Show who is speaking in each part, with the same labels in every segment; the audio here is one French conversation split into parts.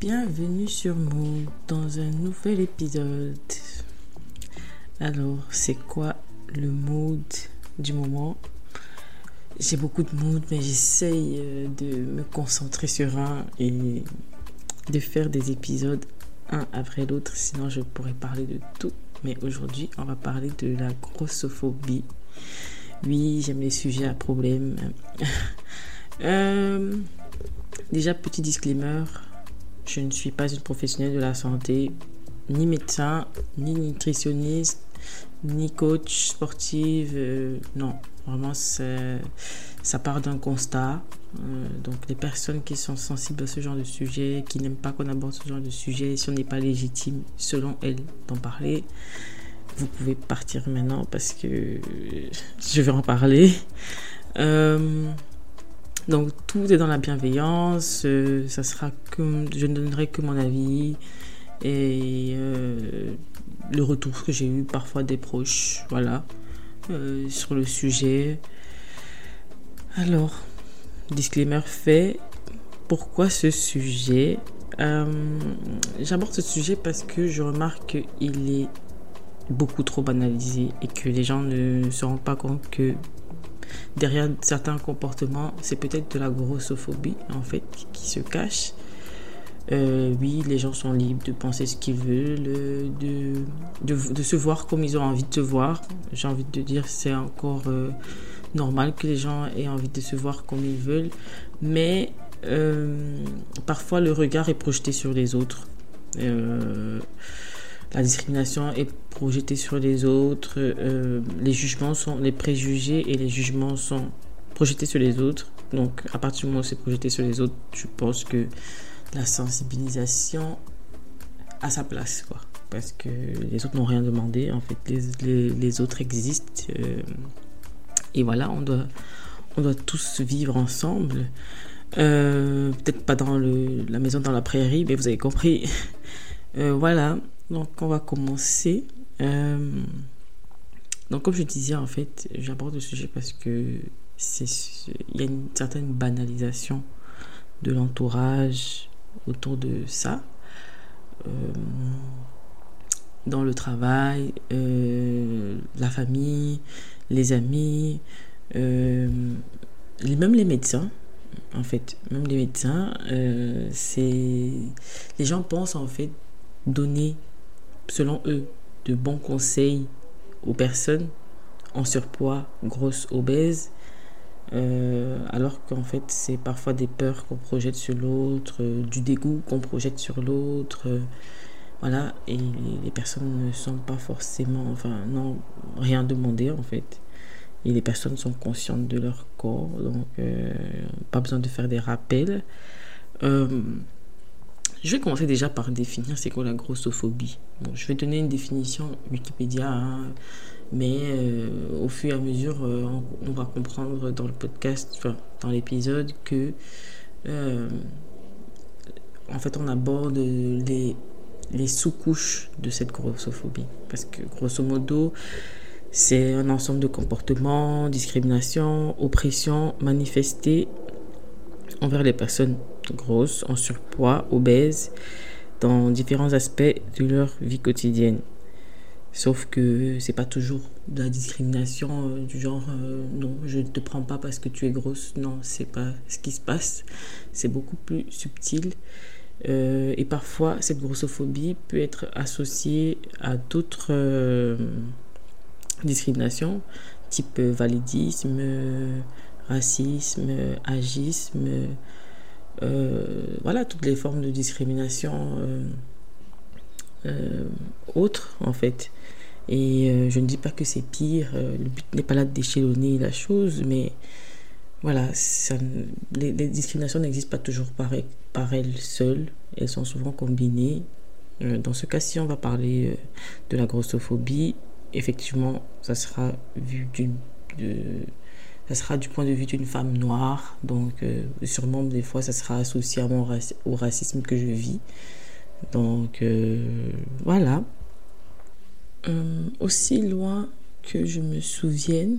Speaker 1: bienvenue sur Mood dans un nouvel épisode. Alors, c'est quoi le mood du moment? J'ai beaucoup de mood, mais j'essaye euh, de me concentrer sur un et de faire des épisodes un après l'autre, sinon je pourrais parler de tout. Mais aujourd'hui, on va parler de la grossophobie. Oui, j'aime les sujets à problème. euh, Déjà, petit disclaimer, je ne suis pas une professionnelle de la santé, ni médecin, ni nutritionniste, ni coach sportive. Euh, non, vraiment, ça part d'un constat. Euh, donc, les personnes qui sont sensibles à ce genre de sujet, qui n'aiment pas qu'on aborde ce genre de sujet, si on n'est pas légitime, selon elles, d'en parler, vous pouvez partir maintenant parce que je vais en parler. Euh, donc tout est dans la bienveillance. Euh, sera que je ne donnerai que mon avis et euh, le retour que j'ai eu parfois des proches, voilà, euh, sur le sujet. Alors, disclaimer fait. Pourquoi ce sujet? J'aborde ce sujet parce que je remarque qu'il est beaucoup trop banalisé et que les gens ne se rendent pas compte que derrière certains comportements, c'est peut-être de la grossophobie en fait qui se cache. Euh, oui, les gens sont libres de penser ce qu'ils veulent, euh, de, se voir comme ils ont envie de se voir. J'ai envie de dire c'est encore euh, normal que les gens aient envie de se voir comme ils veulent, mais parfois le regard est projeté sur les autres la discrimination est projetée sur les autres, euh, les jugements sont, les préjugés et les jugements sont projetés sur les autres. Donc, à partir du moment où c'est projeté sur les autres, je pense que la sensibilisation a sa place, quoi. Parce que les autres n'ont rien demandé, en fait, les, autres existent. Euh, et voilà, on doit, on doit tous vivre ensemble. Euh, peut-être pas dans la maison dans la prairie, mais vous avez compris. voilà, donc, on va commencer. Euh, donc, comme je disais, en fait, j'aborde le sujet parce que il y a une certaine banalisation de l'entourage autour de ça. Euh, dans le travail, euh, la famille, les amis, même les médecins, en fait, même les médecins, c'est les gens pensent en fait donner selon eux, de bons conseils aux personnes en surpoids, grosses, obèses, euh, alors qu'en fait c'est parfois des peurs qu'on projette sur l'autre, euh, du dégoût qu'on projette sur l'autre, euh, voilà, et les personnes ne sont pas forcément, enfin, non, rien demandé en fait. Et les personnes sont conscientes de leur corps, donc pas besoin de faire des rappels. Je vais commencer déjà par définir c'est quoi la grossophobie. Je vais donner une définition Wikipédia, hein, mais euh, au fur et à mesure, euh, on, va comprendre dans le podcast, enfin, dans l'épisode, que euh, en fait on aborde les, les sous-couches de cette grossophobie. Parce que grosso modo, c'est un ensemble de comportements, discrimination, oppression manifestés envers les personnes grosses, en surpoids, obèses, dans différents aspects de leur vie quotidienne. Sauf que c'est pas toujours de la discrimination euh, du genre euh, non, je ne te prends pas parce que tu es grosse. Non, c'est pas ce qui se passe. C'est beaucoup plus subtil. Euh, et parfois, cette grossophobie peut être associée à d'autres discriminations, type validisme, racisme, agisme, euh, voilà, toutes les formes de discrimination euh, euh, autres, en fait. Et je ne dis pas que c'est pire, le but n'est pas là de déchelonner la chose, mais voilà, les, discriminations n'existent pas toujours par, par elles seules, elles sont souvent combinées. dans ce cas-ci, on va parler de la grossophobie. Effectivement, ça sera vu d'une ça sera du point de vue d'une femme noire. Donc, euh, sûrement, des fois, ça sera associé à mon au racisme que je vis. Donc, euh, voilà. Euh, aussi loin que je me souvienne,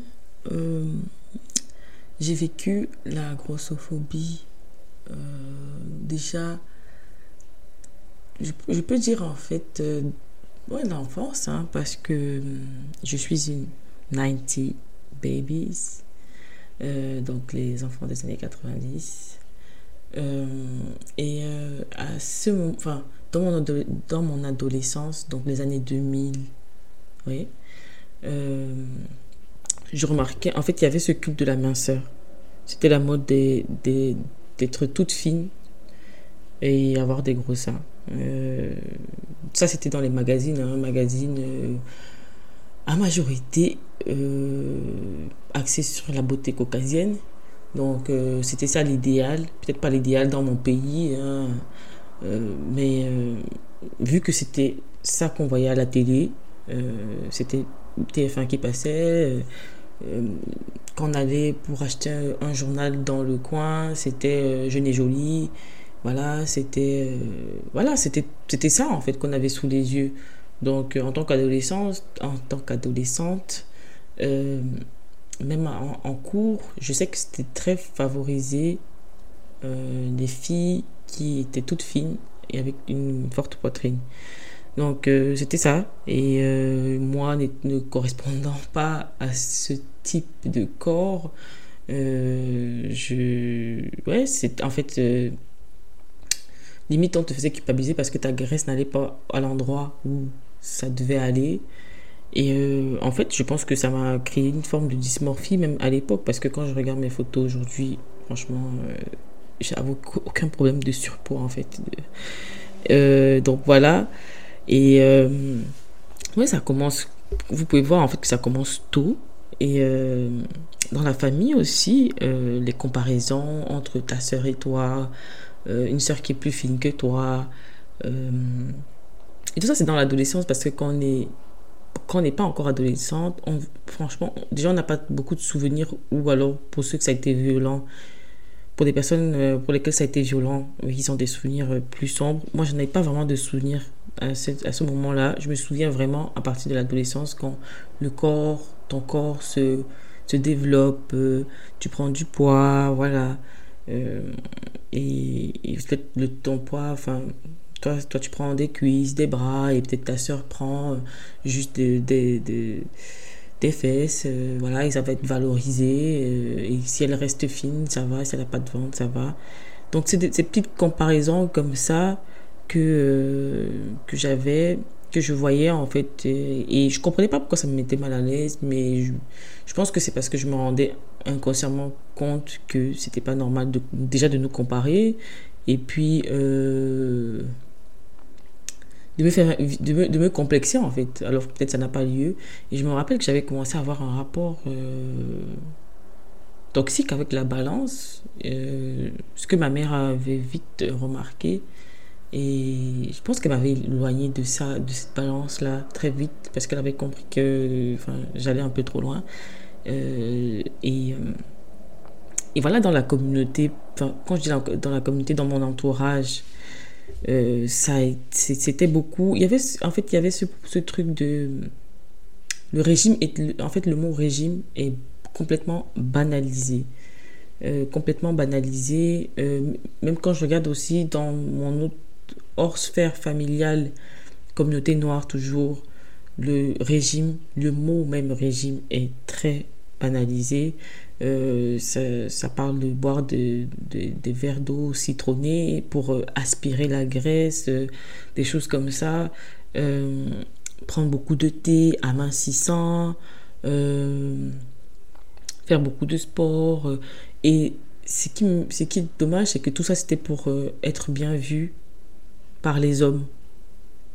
Speaker 1: j'ai vécu la grossophobie déjà je, peux dire en fait, ouais, l'enfance, hein, parce que je suis une 90 babies, euh, donc les enfants des années 90. Euh, et à ce moment, enfin, dans mon, dans mon adolescence, donc les années 2000, oui, je remarquais, en fait, il y avait ce culte de la minceur. C'était la mode d'être toute fine et avoir des gros seins. Euh, ça, c'était dans les magazines, hein, magazines euh, à majorité euh, axés sur la beauté caucasienne. Donc, c'était ça l'idéal. Peut-être pas l'idéal dans mon pays, hein, mais vu que c'était ça qu'on voyait à la télé, c'était TF1 qui passait. quand on allait pour acheter un, journal dans le coin, c'était Jeune et Jolie. Voilà, c'était euh, voilà, c'était ça en fait qu'on avait sous les yeux. Donc euh, en tant qu'adolescente, en tant qu'adolescente, euh, même en, cours, je sais que c'était très favorisé des filles qui étaient toutes fines et avec une forte poitrine. Donc c'était ça. Et moi, ne, correspondant pas à ce type de corps, je ouais, c'est en fait limite on te faisait culpabiliser parce que ta graisse n'allait pas à l'endroit où ça devait aller. Et euh, en fait, je pense que ça m'a créé une forme de dysmorphie, même à l'époque, parce que quand je regarde mes photos aujourd'hui, franchement, euh, aucun problème de surpoids, en fait. Euh, donc voilà. Et ouais, ça commence. Vous pouvez voir, en fait, que ça commence tôt. Et dans la famille aussi, les comparaisons entre ta soeur et toi, euh, une sœur qui est plus fine que toi. Euh, et tout ça, c'est dans l'adolescence parce que quand on est quand on n'est pas encore adolescente, on, franchement, déjà on n'a pas beaucoup de souvenirs, ou alors pour ceux que ça a été violent, pour des personnes euh, pour lesquelles ça a été violent, ils ont des souvenirs plus sombres. Moi, je n'avais pas vraiment de souvenirs à ce, moment-là. Je me souviens vraiment à partir de l'adolescence quand le corps, ton corps se, se développe, tu prends du poids, voilà. Euh, et, le, ton poids, enfin, toi, toi, tu prends des cuisses, des bras, et peut-être ta soeur prend euh, juste des, des, des, fesses. Euh, voilà, et ça va être valorisé. et si elle reste fine, ça va. Si elle n'a pas de ventre, ça va. Donc, c'est ces petites comparaisons comme ça que, que j'avais que je voyais en fait et, je comprenais pas pourquoi ça me mettait mal à l'aise mais je, je pense que c'est parce que je me rendais inconsciemment compte que c'était pas normal déjà de nous comparer et puis euh, de me faire de me, de me, complexer en fait. Alors peut-être ça n'a pas lieu. Et je me rappelle que j'avais commencé à avoir un rapport euh, toxique avec la balance euh, ce que ma mère avait vite remarqué. Et je pense qu'elle m'avait éloigné de ça, de cette balance-là très vite parce qu'elle avait compris que j'allais un peu trop loin. Euh, et, et voilà, dans la communauté, quand je dis dans la communauté, dans mon entourage, euh, ça c'était beaucoup. Il y avait, en fait, il y avait ce, ce truc de. Le régime, est, en fait, le mot régime est complètement banalisé. complètement banalisé. même quand je regarde aussi dans mon autre hors sphère familiale, communauté noire toujours, le régime, le mot même régime est très banalisé. Euh, ça, parle de boire des verres d'eau citronnée pour euh, aspirer la graisse, euh, des choses comme ça. prendre beaucoup de thé, amincissant, faire beaucoup de sport. et ce qui, ce qui est dommage, c'est que tout ça, c'était pour être bien vu par les hommes.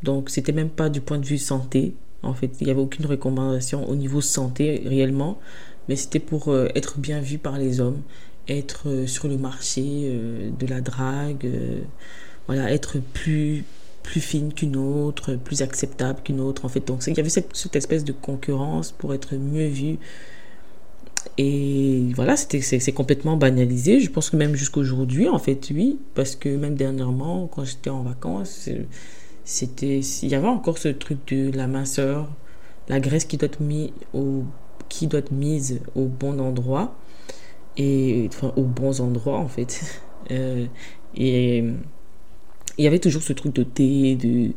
Speaker 1: Donc, c'était même pas du point de vue santé. En fait, il n'y avait aucune recommandation au niveau santé réellement, mais c'était pour euh, être bien vu par les hommes, être euh, sur le marché euh, de la drague, voilà, être plus plus fine qu'une autre, plus acceptable qu'une autre en fait. Donc il y avait cette, cette, espèce de concurrence pour être mieux vu. Et voilà, c'est complètement banalisé. Je pense que même jusqu'aujourd'hui, en fait, oui, parce que même dernièrement, quand j'étais en vacances, il y avait encore ce truc de la minceur, la graisse qui doit être mise au qui doit être mise au bon endroit et enfin aux bons endroits en fait. Euh, et il y avait toujours ce truc de thé, de,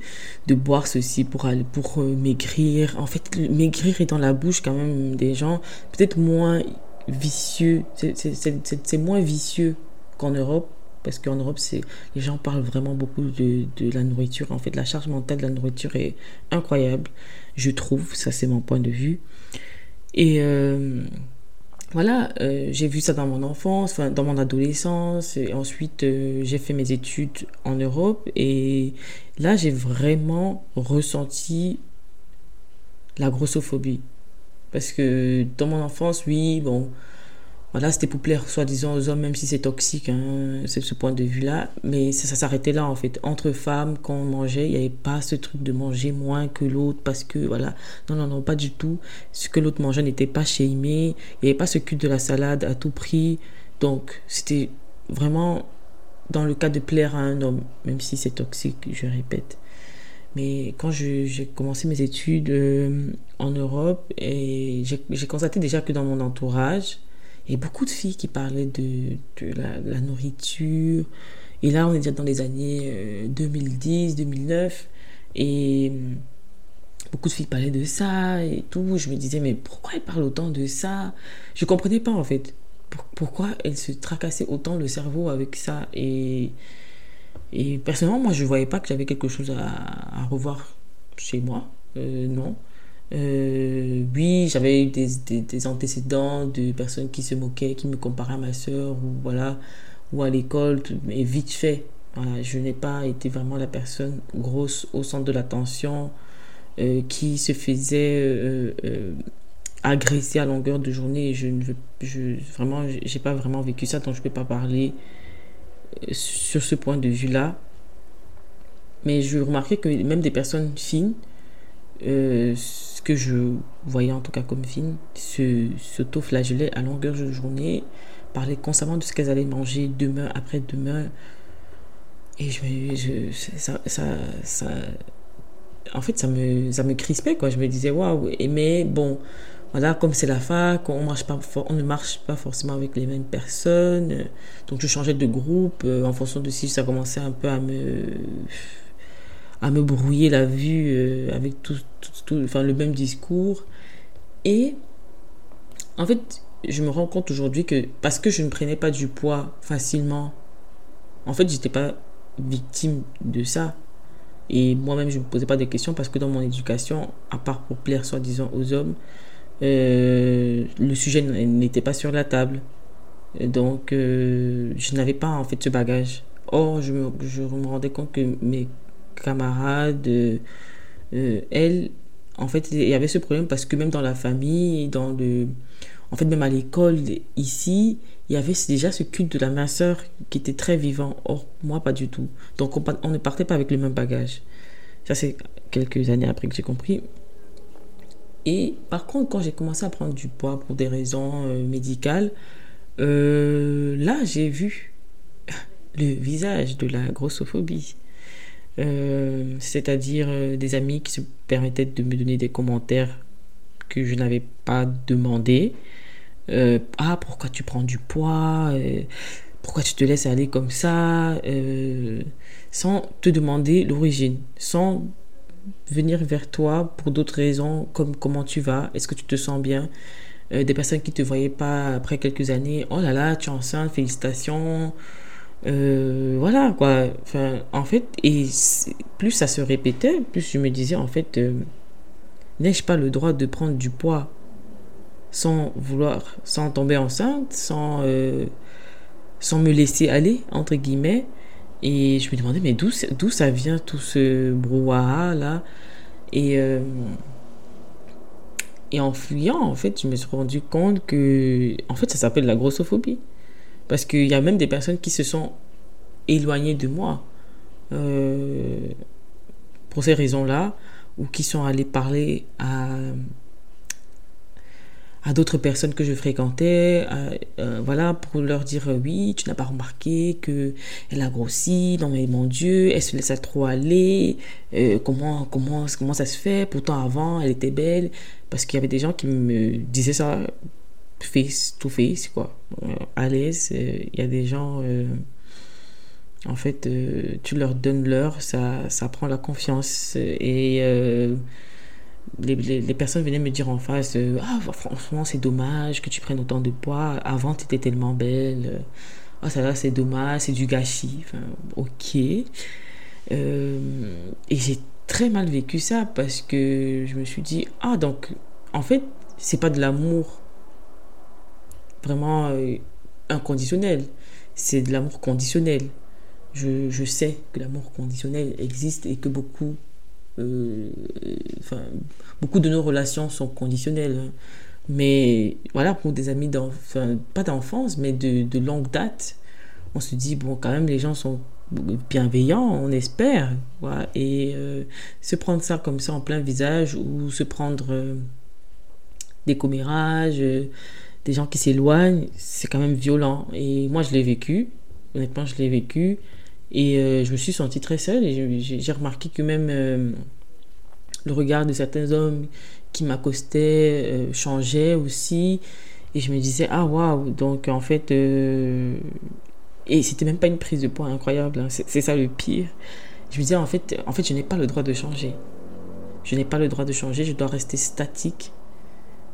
Speaker 1: de boire ceci pour, aller, pour euh, maigrir. En fait, maigrir est dans la bouche quand même des gens, peut-être moins vicieux. C'est moins vicieux qu'en Europe. Parce qu'en Europe, les gens parlent vraiment beaucoup de, de, la nourriture. En fait, la charge mentale de la nourriture est incroyable, je trouve. Ça, c'est mon point de vue. Et euh, voilà, euh, j'ai vu ça dans mon enfance, dans mon adolescence. Et ensuite, euh, j'ai fait mes études en Europe. Et là, j'ai vraiment ressenti la grossophobie. Parce que dans mon enfance, oui, bon, voilà, c'était pour plaire soi-disant aux hommes, même si c'est toxique, hein, c'est ce point de vue-là. Mais ça, s'arrêtait là, en fait. Entre femmes, quand on mangeait, il n'y avait pas ce truc de manger moins que l'autre parce que, voilà. Non, non, non, pas du tout. Ce que l'autre mangeait n'était pas chéimé. Il n'y avait pas ce culte de la salade à tout prix. Donc, c'était vraiment dans le cas de plaire à un homme, même si c'est toxique, je répète. Mais quand j'ai commencé mes études euh, en Europe, j'ai constaté déjà que dans mon entourage, a beaucoup de filles qui parlaient de, de la, nourriture. Et là, on est déjà dans les années 2010, euh, 2009. Et hum, beaucoup de filles parlaient de ça et tout. Je me disais, mais pourquoi elles parlent autant de ça? Je comprenais pas en fait. Pourquoi elles se tracassaient autant le cerveau avec ça? Et, et personnellement, moi, je voyais pas que j'avais quelque chose à, revoir chez moi. Euh, non. Euh, oui, j'avais eu des, antécédents de personnes qui se moquaient, qui me comparaient à ma soeur, ou voilà, ou à l'école, mais vite fait. je n'ai pas été vraiment la personne grosse au centre de l'attention euh, qui se faisait euh, agresser à longueur de journée. Je ne veux, vraiment, j'ai pas vraiment vécu ça, donc je peux pas parler sur ce point de vue-là. Mais je remarquais que même des personnes fines que je voyais en tout cas comme film, s'auto-flagellaient à longueur de journée, parlaient constamment de ce qu'elles allaient manger demain après demain. Et je me. ça, ça, en fait, ça me, ça me crispait, quoi. Je me disais, waouh, mais bon, voilà, comme c'est la fac, on, marche pas, on ne marche pas forcément avec les mêmes personnes. Donc, je changeais de groupe euh, en fonction de si ça commençait un peu à me à me brouiller la vue euh, avec tout, tout, enfin, le même discours. Et en fait, je me rends compte aujourd'hui que parce que je ne prenais pas du poids facilement, en fait, j'étais pas victime de ça. Et moi-même, je ne me posais pas de questions parce que dans mon éducation, à part pour plaire soi-disant aux hommes, euh, le sujet n'était pas sur la table. Donc, euh, je n'avais pas en fait ce bagage. Or, je me, je me rendais compte que mes camarade, euh, euh, elle, en fait, il y avait ce problème parce que même dans la famille, dans le, en fait, même à l'école, ici, il y avait déjà ce culte de la minceur qui était très vivant. Or, moi, pas du tout. Donc, on, ne partait pas avec le même bagage. Ça, c'est quelques années après que j'ai compris. Et par contre, quand j'ai commencé à prendre du poids pour des raisons euh, médicales, là, j'ai vu le visage de la grossophobie. Euh, c'est-à-dire euh, des amis qui se permettaient de me donner des commentaires que je n'avais pas demandé. Euh, ah, pourquoi tu prends du poids? Pourquoi tu te laisses aller comme ça? Sans te demander l'origine, sans venir vers toi pour d'autres raisons, comme comment tu vas, est-ce que tu te sens bien? Des personnes qui ne te voyaient pas après quelques années, oh là là, tu es enceinte, félicitations euh, voilà quoi. En fait, et plus ça se répétait, plus je me disais en fait, euh, n'ai-je pas le droit de prendre du poids sans vouloir, sans tomber enceinte, sans, euh, me laisser aller, entre guillemets? Et je me demandais, mais d'où, d'où ça vient tout ce brouhaha là Et, et en fuyant, en fait, je me suis rendu compte que, en fait, ça s'appelle la grossophobie. Parce qu'il y a même des personnes qui se sont éloignées de moi euh, pour ces raisons-là, ou qui sont allées parler à, à d'autres personnes que je fréquentais, euh, euh, voilà, pour leur dire oui, tu n'as pas remarqué que elle a grossi, non mais mon Dieu, elle se laisse trop aller, comment, comment, comment ça se fait, pourtant avant elle était belle, parce qu'il y avait des gens qui me disaient ça face to face, quoi. Euh, à l'aise, euh, il y a des gens euh, En fait, tu leur donnes l'heure, ça, ça prend la confiance. Et les, les, personnes venaient me dire en face Ah, franchement, c'est dommage que tu prennes autant de poids. Avant, tu étais tellement belle. Ah, ça là, c'est dommage, c'est du gâchis. Enfin, ok. Et j'ai très mal vécu ça parce que je me suis dit Ah, donc, en fait, c'est pas de l'amour vraiment euh, inconditionnel, c'est de l'amour conditionnel. Je, je, sais que l'amour conditionnel existe et que beaucoup euh, beaucoup de nos relations sont conditionnelles. Hein. Mais voilà, pour des amis, enfin, pas d'enfance, mais de, de, longue date, on se dit, bon, quand même, les gens sont bienveillants, on espère. Et euh, se prendre ça comme ça en plein visage ou se prendre euh, des commérages, des gens qui s'éloignent, c'est quand même violent. Et moi, je l'ai vécu. Honnêtement, je l'ai vécu. Et euh, je me suis sentie très seule et j'ai remarqué que même euh, le regard de certains hommes qui m'accostaient euh, changeait aussi. Et je me disais, ah waouh, donc en fait, et c'était même pas une prise de poids incroyable, hein. c'est ça le pire. Je me disais, en fait, en fait je n'ai pas le droit de changer. Je n'ai pas le droit de changer, je dois rester statique.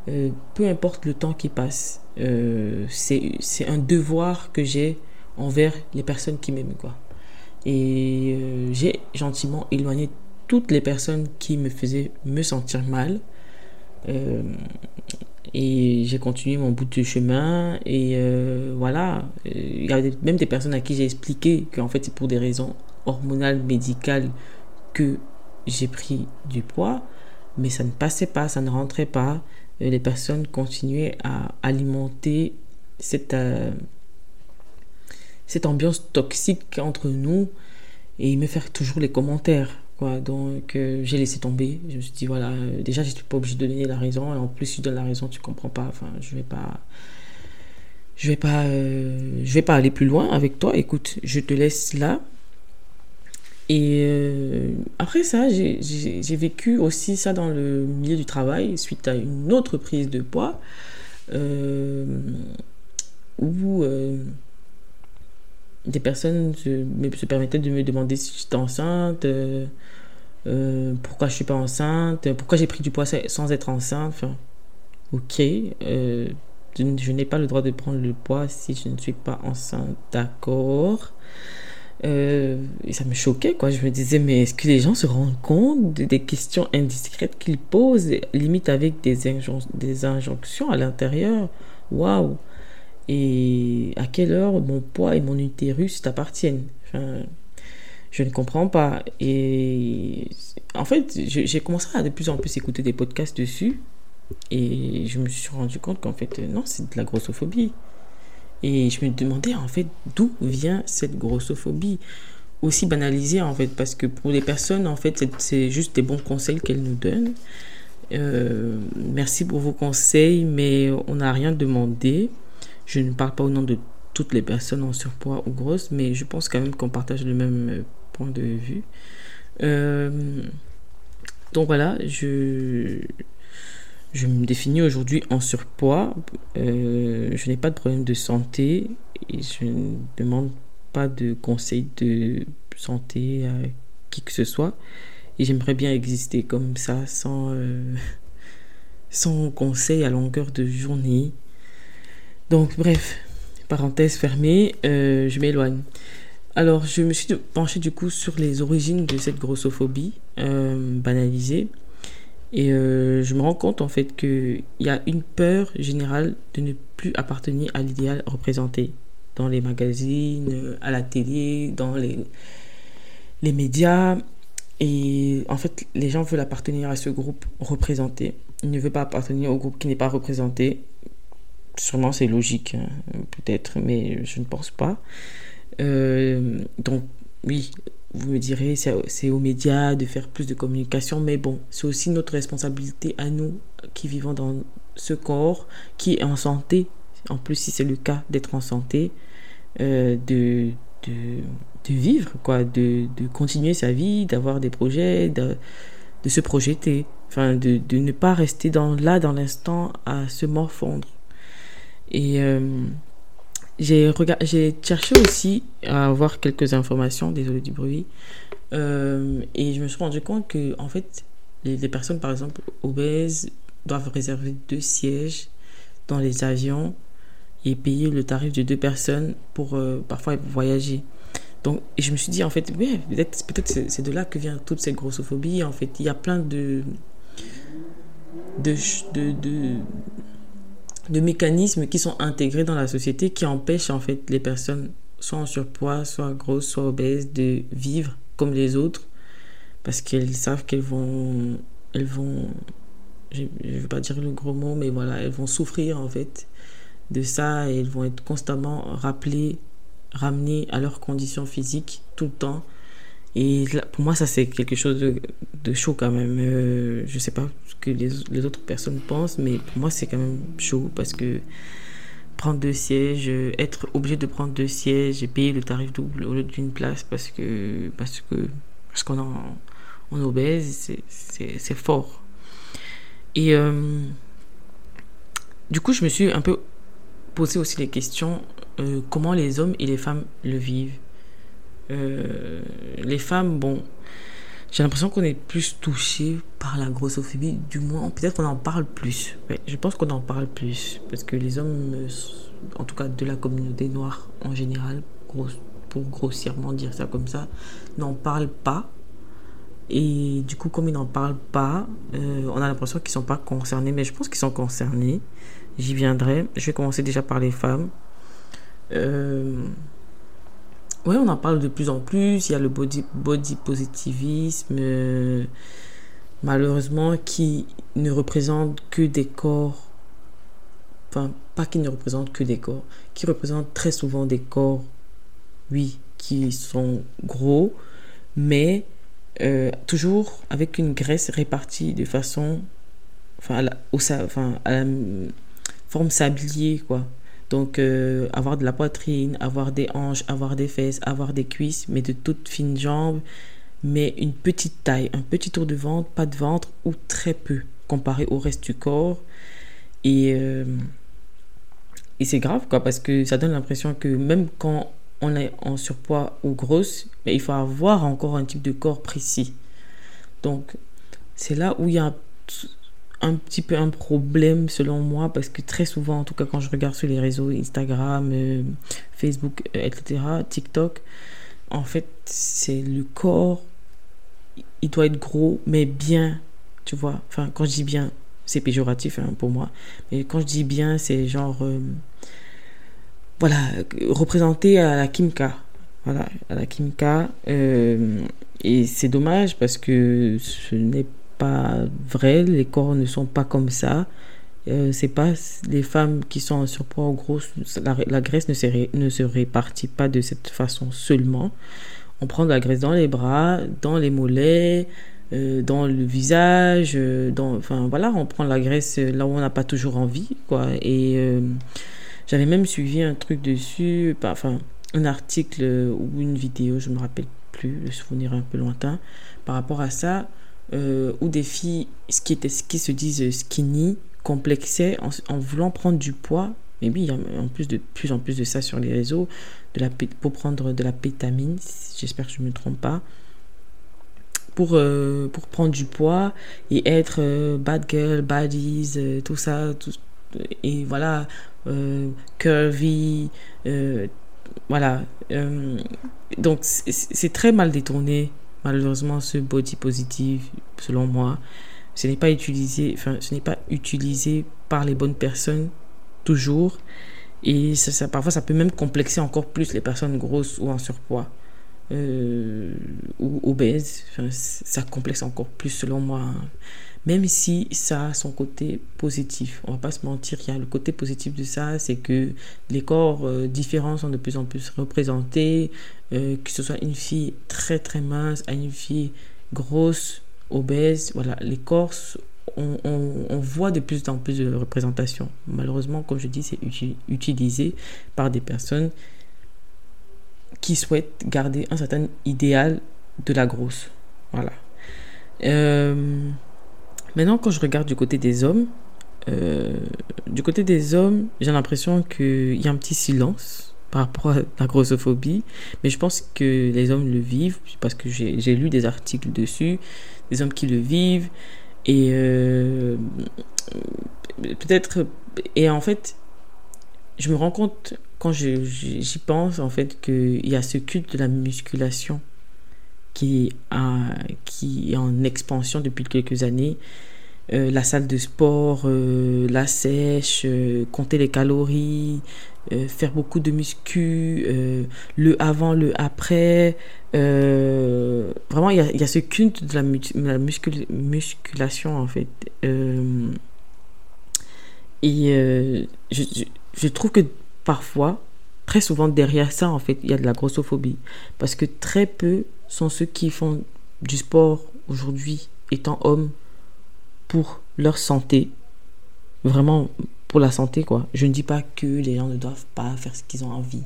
Speaker 1: Peu importe le temps qui passe. c'est un devoir que j'ai envers les personnes qui m'aiment. Et euh, j'ai gentiment éloigné toutes les personnes qui me faisaient me sentir mal. Euh, et j'ai continué mon bout de chemin. Et euh, voilà, il y a même des personnes à qui j'ai expliqué qu'en fait c'est pour des raisons hormonales, médicales que j'ai pris du poids. Mais ça ne passait pas, ça ne rentrait pas. Les personnes continuaient à alimenter cette cette ambiance toxique entre nous et me faire toujours les commentaires. Quoi. Donc euh, j'ai laissé tomber. Je me suis dit, voilà, euh, déjà, je suis pas obligé de donner la raison. Et en plus, si donnes la raison, tu comprends pas. Enfin, je vais pas. Je vais pas, euh, je vais pas aller plus loin avec toi. Écoute, je te laisse là. Et après ça, j'ai vécu aussi ça dans le milieu du travail suite à une autre prise de poids où des personnes se, permettaient de me demander si j'étais enceinte, euh, euh, pourquoi je suis pas enceinte, pourquoi j'ai pris du poids sans être enceinte. Enfin, ok, euh, je, n'ai pas le droit de prendre le poids si je ne suis pas enceinte, d'accord. Et ça me choquait, quoi. Je me disais, mais est-ce que les gens se rendent compte des questions indiscrètes qu'ils posent, limite avec des, des injonctions à l'intérieur? Waouh et à quelle heure mon poids et mon utérus t'appartiennent? Enfin, je ne comprends pas. Et en fait, j'ai commencé à de plus en plus écouter des podcasts dessus. Et je me suis rendu compte qu'en fait, non, c'est de la grossophobie. Et je me demandais en fait d'où vient cette grossophobie aussi banalisée en fait? Parce que pour les personnes en fait c'est juste des bons conseils qu'elles nous donnent. Euh, merci pour vos conseils mais on n'a rien demandé. Je ne parle pas au nom de toutes les personnes en surpoids ou grosses, mais je pense quand même qu'on partage le même euh, point de vue. Euh, donc voilà, je, je me définis aujourd'hui en surpoids. Euh, je n'ai pas de problème de santé et je ne demande pas de conseils de santé à qui que ce soit. Et j'aimerais bien exister comme ça, sans, sans conseil à longueur de journée. Donc, bref, parenthèse fermée, euh, je m'éloigne. Alors, je me suis penchée du coup sur les origines de cette grossophobie euh, banalisée. Et euh, je me rends compte en fait qu'il y a une peur générale de ne plus appartenir à l'idéal représenté dans les magazines, à la télé, dans les, les médias. Et en fait, les gens veulent appartenir à ce groupe représenté. Ils ne veulent pas appartenir au groupe qui n'est pas représenté sûrement c'est logique, hein, peut-être, mais je ne pense pas. Euh, donc, oui, vous me direz, c'est aux médias de faire plus de communication, mais bon, c'est aussi notre responsabilité à nous qui vivons dans ce corps, qui est en santé, en plus si c'est le cas d'être en santé, euh, de, de, vivre, quoi, de, de continuer sa vie, d'avoir des projets, de, de se projeter, enfin, de, de ne pas rester dans, là, dans l'instant, à se morfondre. Et euh, j'ai j'ai cherché aussi à avoir quelques informations, désolé du bruit, euh, et je me suis rendu compte que en fait, les, personnes par exemple obèses doivent réserver deux sièges dans les avions et payer le tarif de deux personnes pour euh, parfois voyager. Donc, je me suis dit, en fait, oui, peut-être peut c'est de là que vient toute cette grossophobie. En fait, il y a plein de, de, de, de mécanismes qui sont intégrés dans la société qui empêchent, en fait, les personnes, soit en surpoids, soit grosses, soit obèses, de vivre comme les autres parce qu'elles savent qu'elles vont, elles vont, je ne vais pas dire le gros mot, mais voilà, elles vont souffrir, en fait, de ça et elles vont être constamment rappelées, ramenées à leurs conditions physiques tout le temps. Et pour moi, ça, c'est quelque chose de, chaud quand même. Euh, je sais pas ce que les, autres personnes pensent, mais pour moi, c'est quand même chaud parce que prendre deux sièges, être obligé de prendre deux sièges et payer le tarif double au lieu d'une place parce que parce que parce qu'on obèse, c'est fort. Et euh, du coup, je me suis un peu poser aussi les questions euh, comment les hommes et les femmes le vivent. Euh, les femmes, bon, j'ai l'impression qu'on est plus touché par la grossophobie, du moins, peut-être qu'on en parle plus. je pense qu'on en parle plus, parce que les hommes, euh, en tout cas de la communauté noire en général, pour grossièrement dire ça comme ça, n'en parlent pas. Et du coup, comme ils n'en parlent pas, on a l'impression qu'ils ne sont pas concernés, mais je pense qu'ils sont concernés. J'y viendrai. Je vais commencer déjà par les femmes. Euh, oui, on en parle de plus en plus. Il y a le body, body positivisme, euh, malheureusement, qui ne représente que des corps. Enfin, pas qui ne représente que des corps, qui représente très souvent des corps, oui, qui sont gros, mais euh, toujours avec une graisse répartie de façon. Au, enfin, à la, forme sablier, quoi. Donc, euh, avoir de la poitrine, avoir des hanches, avoir des fesses, avoir des cuisses, mais de toutes fines jambes, mais une petite taille, un petit tour de ventre, pas de ventre ou très peu comparé au reste du corps. Et, euh, et c'est grave, quoi, parce que ça donne l'impression que même quand on est en surpoids ou grosse, mais il faut avoir encore un type de corps précis. Donc, c'est là où il y a un petit peu un problème selon moi parce que très souvent, en tout cas quand je regarde sur les réseaux Instagram, euh, Facebook, euh, etc., TikTok, en fait, c'est le corps, il doit être gros, mais bien, tu vois. Enfin, quand je dis bien, c'est péjoratif hein, pour moi, mais quand je dis bien, c'est genre, euh, voilà, représenté à la Kimka. Voilà, à la Kimka. et c'est dommage parce que ce n'est pas vrai, les corps ne sont pas comme ça. Euh, c'est pas les femmes qui sont en surpoids ou grosses, la, graisse ne se, ne se répartit pas de cette façon seulement. On prend la graisse dans les bras, dans les mollets, euh, dans le visage, euh, dans, enfin voilà, on prend la graisse là où on n'a pas toujours envie, quoi. Et j'avais même suivi un truc dessus, enfin un article ou une vidéo, je me rappelle plus, le souvenir un peu lointain, par rapport à ça euh, ou des filles qui, qui se disent skinny, complexées en, voulant prendre du poids. Mais oui, il y a en plus de plus en plus de ça sur les réseaux, de la, pour prendre de la pétamine, j'espère que je ne me trompe pas, pour, euh, pour prendre du poids et être euh, bad girl, baddies, tout ça, tout, et voilà, curvy, voilà. donc c'est très mal détourné malheureusement, ce body positive, selon moi, ce n'est pas utilisé, ce n'est pas utilisé par les bonnes personnes toujours. Et parfois, ça peut même complexer encore plus les personnes grosses ou en surpoids euh, ou obèses. ça complexe encore plus, selon moi. Même si ça a son côté positif. On va pas se mentir, il y a le côté positif de ça, c'est que les corps euh, différents sont de plus en plus représentés. Euh, que ce soit une fille très très mince à une fille grosse, obèse, voilà, les corps, on, on, voit de plus en plus de représentations. Malheureusement, comme je dis, c'est utilisé par des personnes qui souhaitent garder un certain idéal de la grosse. Voilà. Euh, maintenant, quand je regarde du côté des hommes, euh, du côté des hommes, j'ai l'impression qu'il y a un petit silence par rapport à la grossophobie, mais je pense que les hommes le vivent parce que j'ai lu des articles dessus, des hommes qui le vivent et euh, peut-être et en fait je me rends compte quand j'y pense en fait qu'il y a ce culte de la musculation qui, a, qui est en expansion depuis quelques années. Euh, la salle de sport, euh, la sèche, euh, compter les calories, faire beaucoup de muscu, le avant, le après. vraiment, il y a, y a, ce culte de la, la musculation en fait. et je, trouve que parfois, très souvent derrière ça, en fait, il y a de la grossophobie. Parce que très peu sont ceux qui font du sport aujourd'hui, étant hommes, pour leur santé. Vraiment pour la santé, quoi. Je ne dis pas que les gens ne doivent pas faire ce qu'ils ont envie.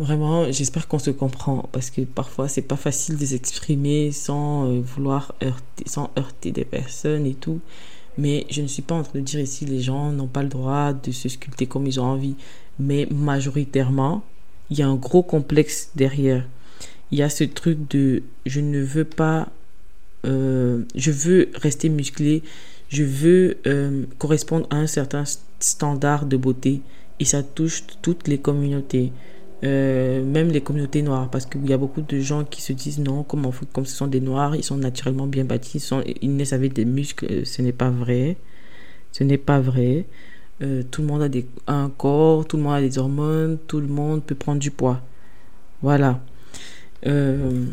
Speaker 1: Vraiment, j'espère qu'on se comprend parce que parfois c'est pas facile de s'exprimer sans euh, vouloir heurter, sans heurter des personnes et tout. Mais je ne suis pas en train de dire ici les gens n'ont pas le droit de se sculpter comme ils ont envie. Mais majoritairement, il y a un gros complexe derrière il y a ce truc de je ne veux pas, euh, je veux rester musclé, je veux euh, correspondre à un certain standard de beauté et ça touche toutes les communautés. Euh, même les communautés noires, parce qu'il y a beaucoup de gens qui se disent non, comme, comme ce sont des noirs, ils sont naturellement bien bâtis, ils, sont, ils naissent avec des muscles. Ce n'est pas vrai. Ce n'est pas vrai. tout le monde a des, un corps, tout le monde a des hormones, tout le monde peut prendre du poids. Voilà. Euh,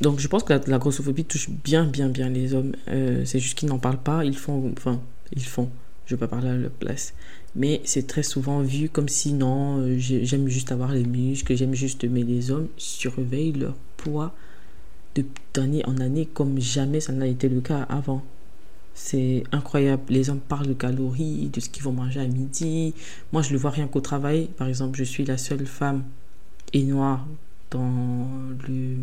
Speaker 1: donc je pense que la, grossophobie touche bien, bien, bien les hommes. Euh, c'est juste qu'ils n'en parlent pas. Ils font, enfin, ils font. Je ne vais pas parler à leur place. Mais c'est très souvent vu comme si non, euh, j'aime juste avoir les muscles, j'aime juste. Mais les hommes surveillent leur poids d'année en année comme jamais ça n'a été le cas avant. C'est incroyable. Les hommes parlent de calories, de ce qu'ils vont manger à midi. Moi, je le vois rien qu'au travail. Par exemple, je suis la seule femme et noire dans le,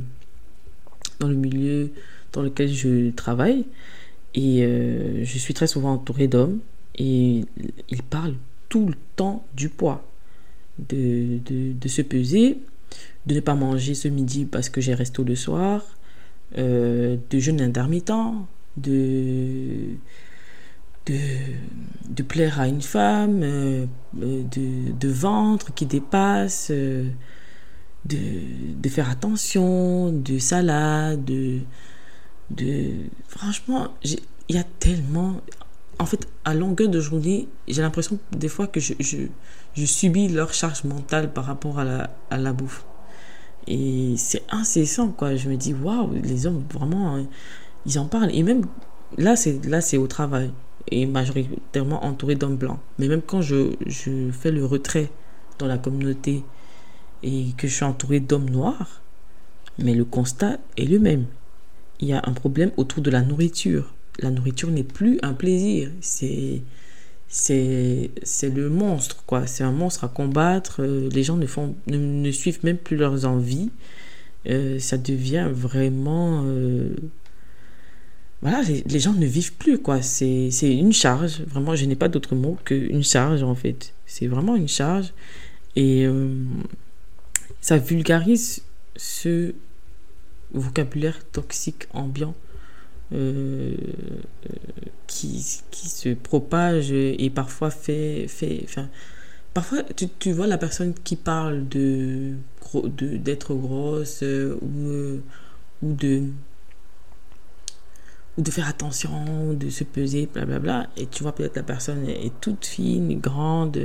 Speaker 1: dans le milieu dans lequel je travaille. Et euh, je suis très souvent entourée d'hommes. Et ils parlent tout le temps du poids. De, de, se peser, de ne pas manger ce midi parce que j'ai resto le soir, euh, de jeûne intermittent, de, de, de, plaire à une femme, euh, de, de, ventre qui dépasse de, de faire attention, de salade, de, de... Franchement, il y a tellement... En fait, à longueur de journée, j'ai l'impression des fois que je, je, subis leur charge mentale par rapport à la, à la bouffe. Et c'est incessant, quoi. Je me dis, waouh, les hommes, vraiment, hein, ils en parlent. Et même là, c'est là c'est au travail. Et majoritairement entouré d'hommes blancs. Mais même quand je, je fais le retrait dans la communauté et que je suis entouré d'hommes noirs, mais le constat est le même. Il y a un problème autour de la nourriture. La nourriture n'est plus un plaisir, c'est c'est le monstre quoi, c'est un monstre à combattre, euh, les gens ne font ne, suivent même plus leurs envies. Euh, ça devient vraiment euh, voilà, les, gens ne vivent plus, quoi. C'est une charge. Vraiment, je n'ai pas d'autre mot qu'une charge, en fait. C'est vraiment une charge. Et ça vulgarise ce vocabulaire toxique ambiant euh, qui, qui, se propage et parfois fait... fait enfin, parfois, tu, tu, vois la personne qui parle de d'être grosse euh, ou, euh, ou de ou de faire attention, de se peser, blablabla. Et tu vois peut-être la personne est toute fine, grande.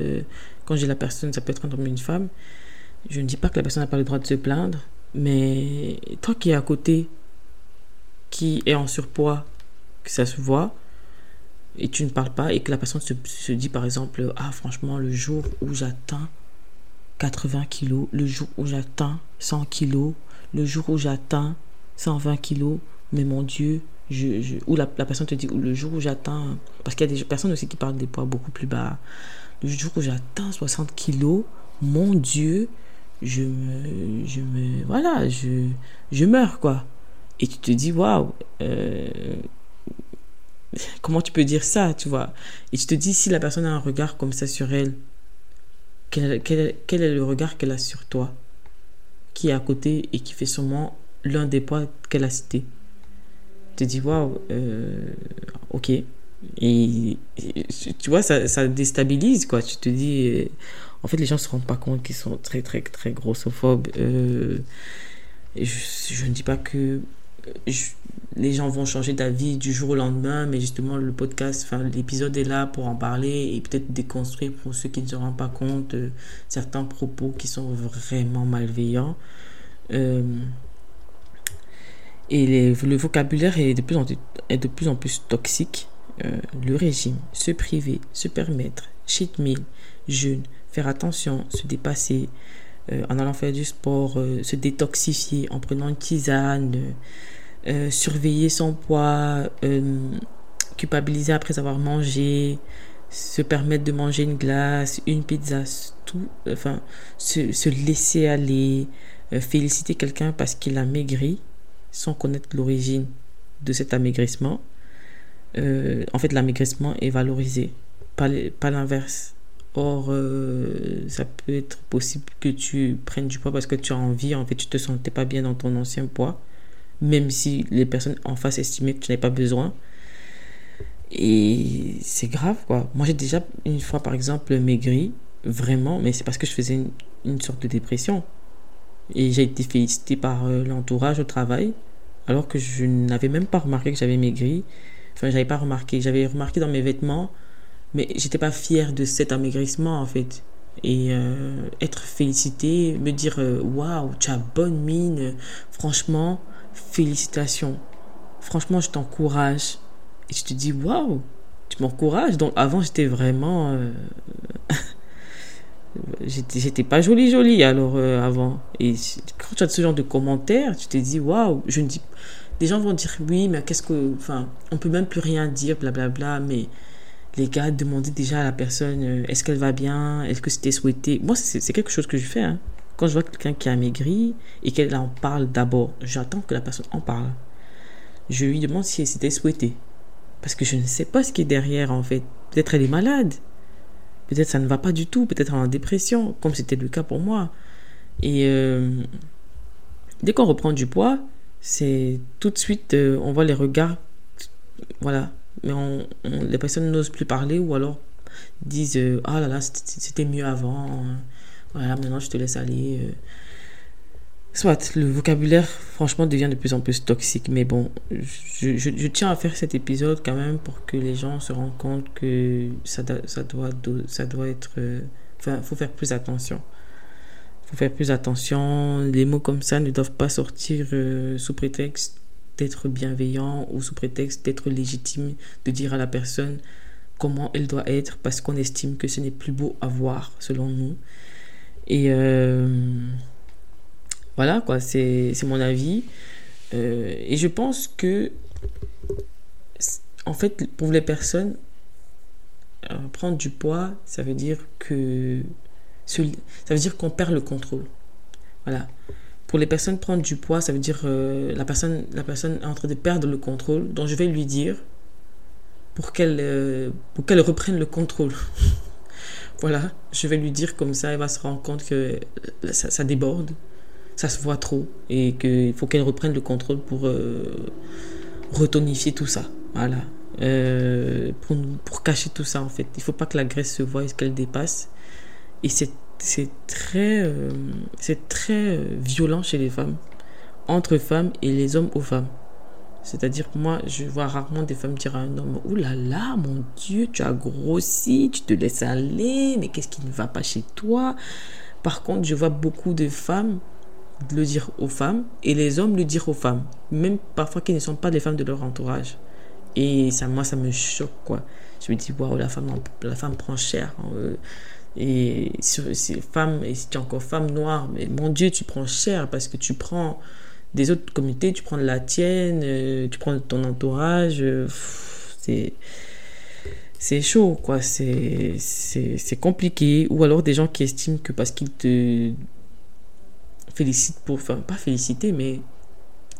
Speaker 1: Quand j'ai la personne, ça peut être un homme une femme. Je ne dis pas que la personne n'a pas le droit de se plaindre, mais toi qui es à côté, qui est en surpoids, que ça se voit, et tu ne parles pas, et que la personne se, dit par exemple, ah franchement, le jour où j'atteins 80 kilos, le jour où j'atteins 100 kilos, le jour où j'atteins 120 kilos, mais mon Dieu, je, ou la, la, personne te dit, le jour où j'atteins, parce qu'il y a des personnes aussi qui parlent des poids beaucoup plus bas, le jour où j'atteins 60 kilos, mon Dieu, je me, je me, voilà, je, je meurs, quoi. Et tu te dis, waouh, euh, comment tu peux dire ça, tu vois? Et tu te dis, si la personne a un regard comme ça sur elle, quel, est le regard qu'elle a sur toi, qui est à côté et qui fait sûrement l'un des points qu'elle a cité. Tu te dis, waouh, euh, ok. Et, tu vois, ça, ça, déstabilise, quoi. Tu te dis, euh, en fait, les gens se rendent pas compte qu'ils sont très, très, très grossophobes. Je, ne dis pas que les gens vont changer d'avis du jour au lendemain, mais justement, le podcast, l'épisode est là pour en parler et peut-être déconstruire pour ceux qui ne se rendent pas compte de certains propos qui sont vraiment malveillants. Euh, et le vocabulaire est de plus en, plus, toxique. Euh, le régime, se priver, se permettre, cheat meal, jeûne, faire attention, se dépasser, euh, en allant faire du sport, se détoxifier, en prenant une tisane, euh, surveiller son poids, euh, culpabiliser après avoir mangé, se permettre de manger une glace, une pizza, tout, enfin, se, se laisser aller, euh, féliciter quelqu'un parce qu'il a maigri sans connaître l'origine de cet amaigrissement. en fait, l'amaigrissement est valorisé, pas, pas l'inverse. Or, ça peut être possible que tu prennes du poids parce que tu as envie, en fait, tu te sentais pas bien dans ton ancien poids même si les personnes en face estimaient que tu n'avais pas besoin. Et c'est grave, quoi. Moi, j'ai déjà une fois, par exemple, maigri, vraiment, mais c'est parce que je faisais une, sorte de dépression. Et j'ai été félicité par euh, l'entourage au travail, alors que je n'avais même pas remarqué que j'avais maigri. Enfin, j'avais pas remarqué. J'avais remarqué dans mes vêtements, mais j'étais pas fière de cet amaigrissement, en fait. Et euh, être félicité, me dire euh, waouh, tu as bonne mine, franchement, félicitations. Franchement, je t'encourage. Et je te dis, waouh, tu m'encourages. Donc avant, j'étais vraiment... Euh, j'étais pas jolie, jolie alors euh, avant. Et quand tu as ce genre de commentaires, tu te dis, waouh, je ne dis... Des gens vont dire, oui, mais qu'est-ce que... Enfin, on peut même plus rien dire, blablabla, mais les gars, demandez déjà à la personne, euh, est-ce qu'elle va bien? Est-ce que c'était souhaité? Moi, c'est quelque chose que je fais. Hein. Quand je vois quelqu'un qui a maigri et qu'elle en parle d'abord, j'attends que la personne en parle. Je lui demande si c'était souhaité. Parce que je ne sais pas ce qui est derrière en fait. Peut-être elle est malade. Peut-être ça ne va pas du tout. Peut-être en dépression, comme c'était le cas pour moi. Et euh, dès qu'on reprend du poids, c'est tout de suite, euh, on voit les regards. Voilà. Mais les personnes n'osent plus parler ou alors disent euh, Ah là là, c'était mieux avant. Voilà, maintenant je te laisse aller. Euh. Soit, le vocabulaire, franchement, devient de plus en plus toxique. Mais bon, je, je, tiens à faire cet épisode quand même pour que les gens se rendent compte que ça, ça, doit, ça doit être... Euh, enfin, faut faire plus attention. Il faut faire plus attention. Les mots comme ça ne doivent pas sortir euh, sous prétexte d'être bienveillant ou sous prétexte d'être légitime, de dire à la personne comment elle doit être parce qu'on estime que ce n'est plus beau à voir selon nous. Et euh, voilà, quoi, c'est mon avis. Euh, et je pense que, en fait, pour les personnes, euh, prendre du poids, ça veut dire que. Ça veut dire qu'on perd le contrôle. Voilà. Pour les personnes, prendre du poids, ça veut dire la, personne, la personne est en train de perdre le contrôle. Donc, je vais lui dire pour qu'elle pour qu'elle reprenne le contrôle. Voilà, je vais lui dire comme ça, elle va se rendre compte que ça, déborde, ça se voit trop et qu'il faut qu'elle reprenne le contrôle pour euh, retonifier tout ça. Voilà. Euh, pour, pour, cacher tout ça en fait. Il faut pas que la graisse se voie et qu'elle dépasse. Et c'est très, euh, c'est très violent chez les femmes, entre femmes et les hommes aux femmes. C'est-à-dire, moi, je vois rarement des femmes dire à un homme Ouh là là, mon Dieu, tu as grossi, tu te laisses aller, mais qu'est-ce qui ne va pas chez toi? Par contre, je vois beaucoup de femmes le dire aux femmes et les hommes le dire aux femmes, même parfois qui ne sont pas des femmes de leur entourage. Et ça, moi, ça me choque, quoi. Je me dis Waouh, la femme, la femme prend cher. Hein, euh. et si, et si tu es encore femme noire, mais mon Dieu, tu prends cher parce que tu prends des autres communautés, tu prends de la tienne, euh, tu prends de ton entourage, euh, c'est chaud, quoi. C'est, c'est, compliqué. Ou alors des gens qui estiment que parce qu'ils te félicitent pour. Enfin, pas féliciter, mais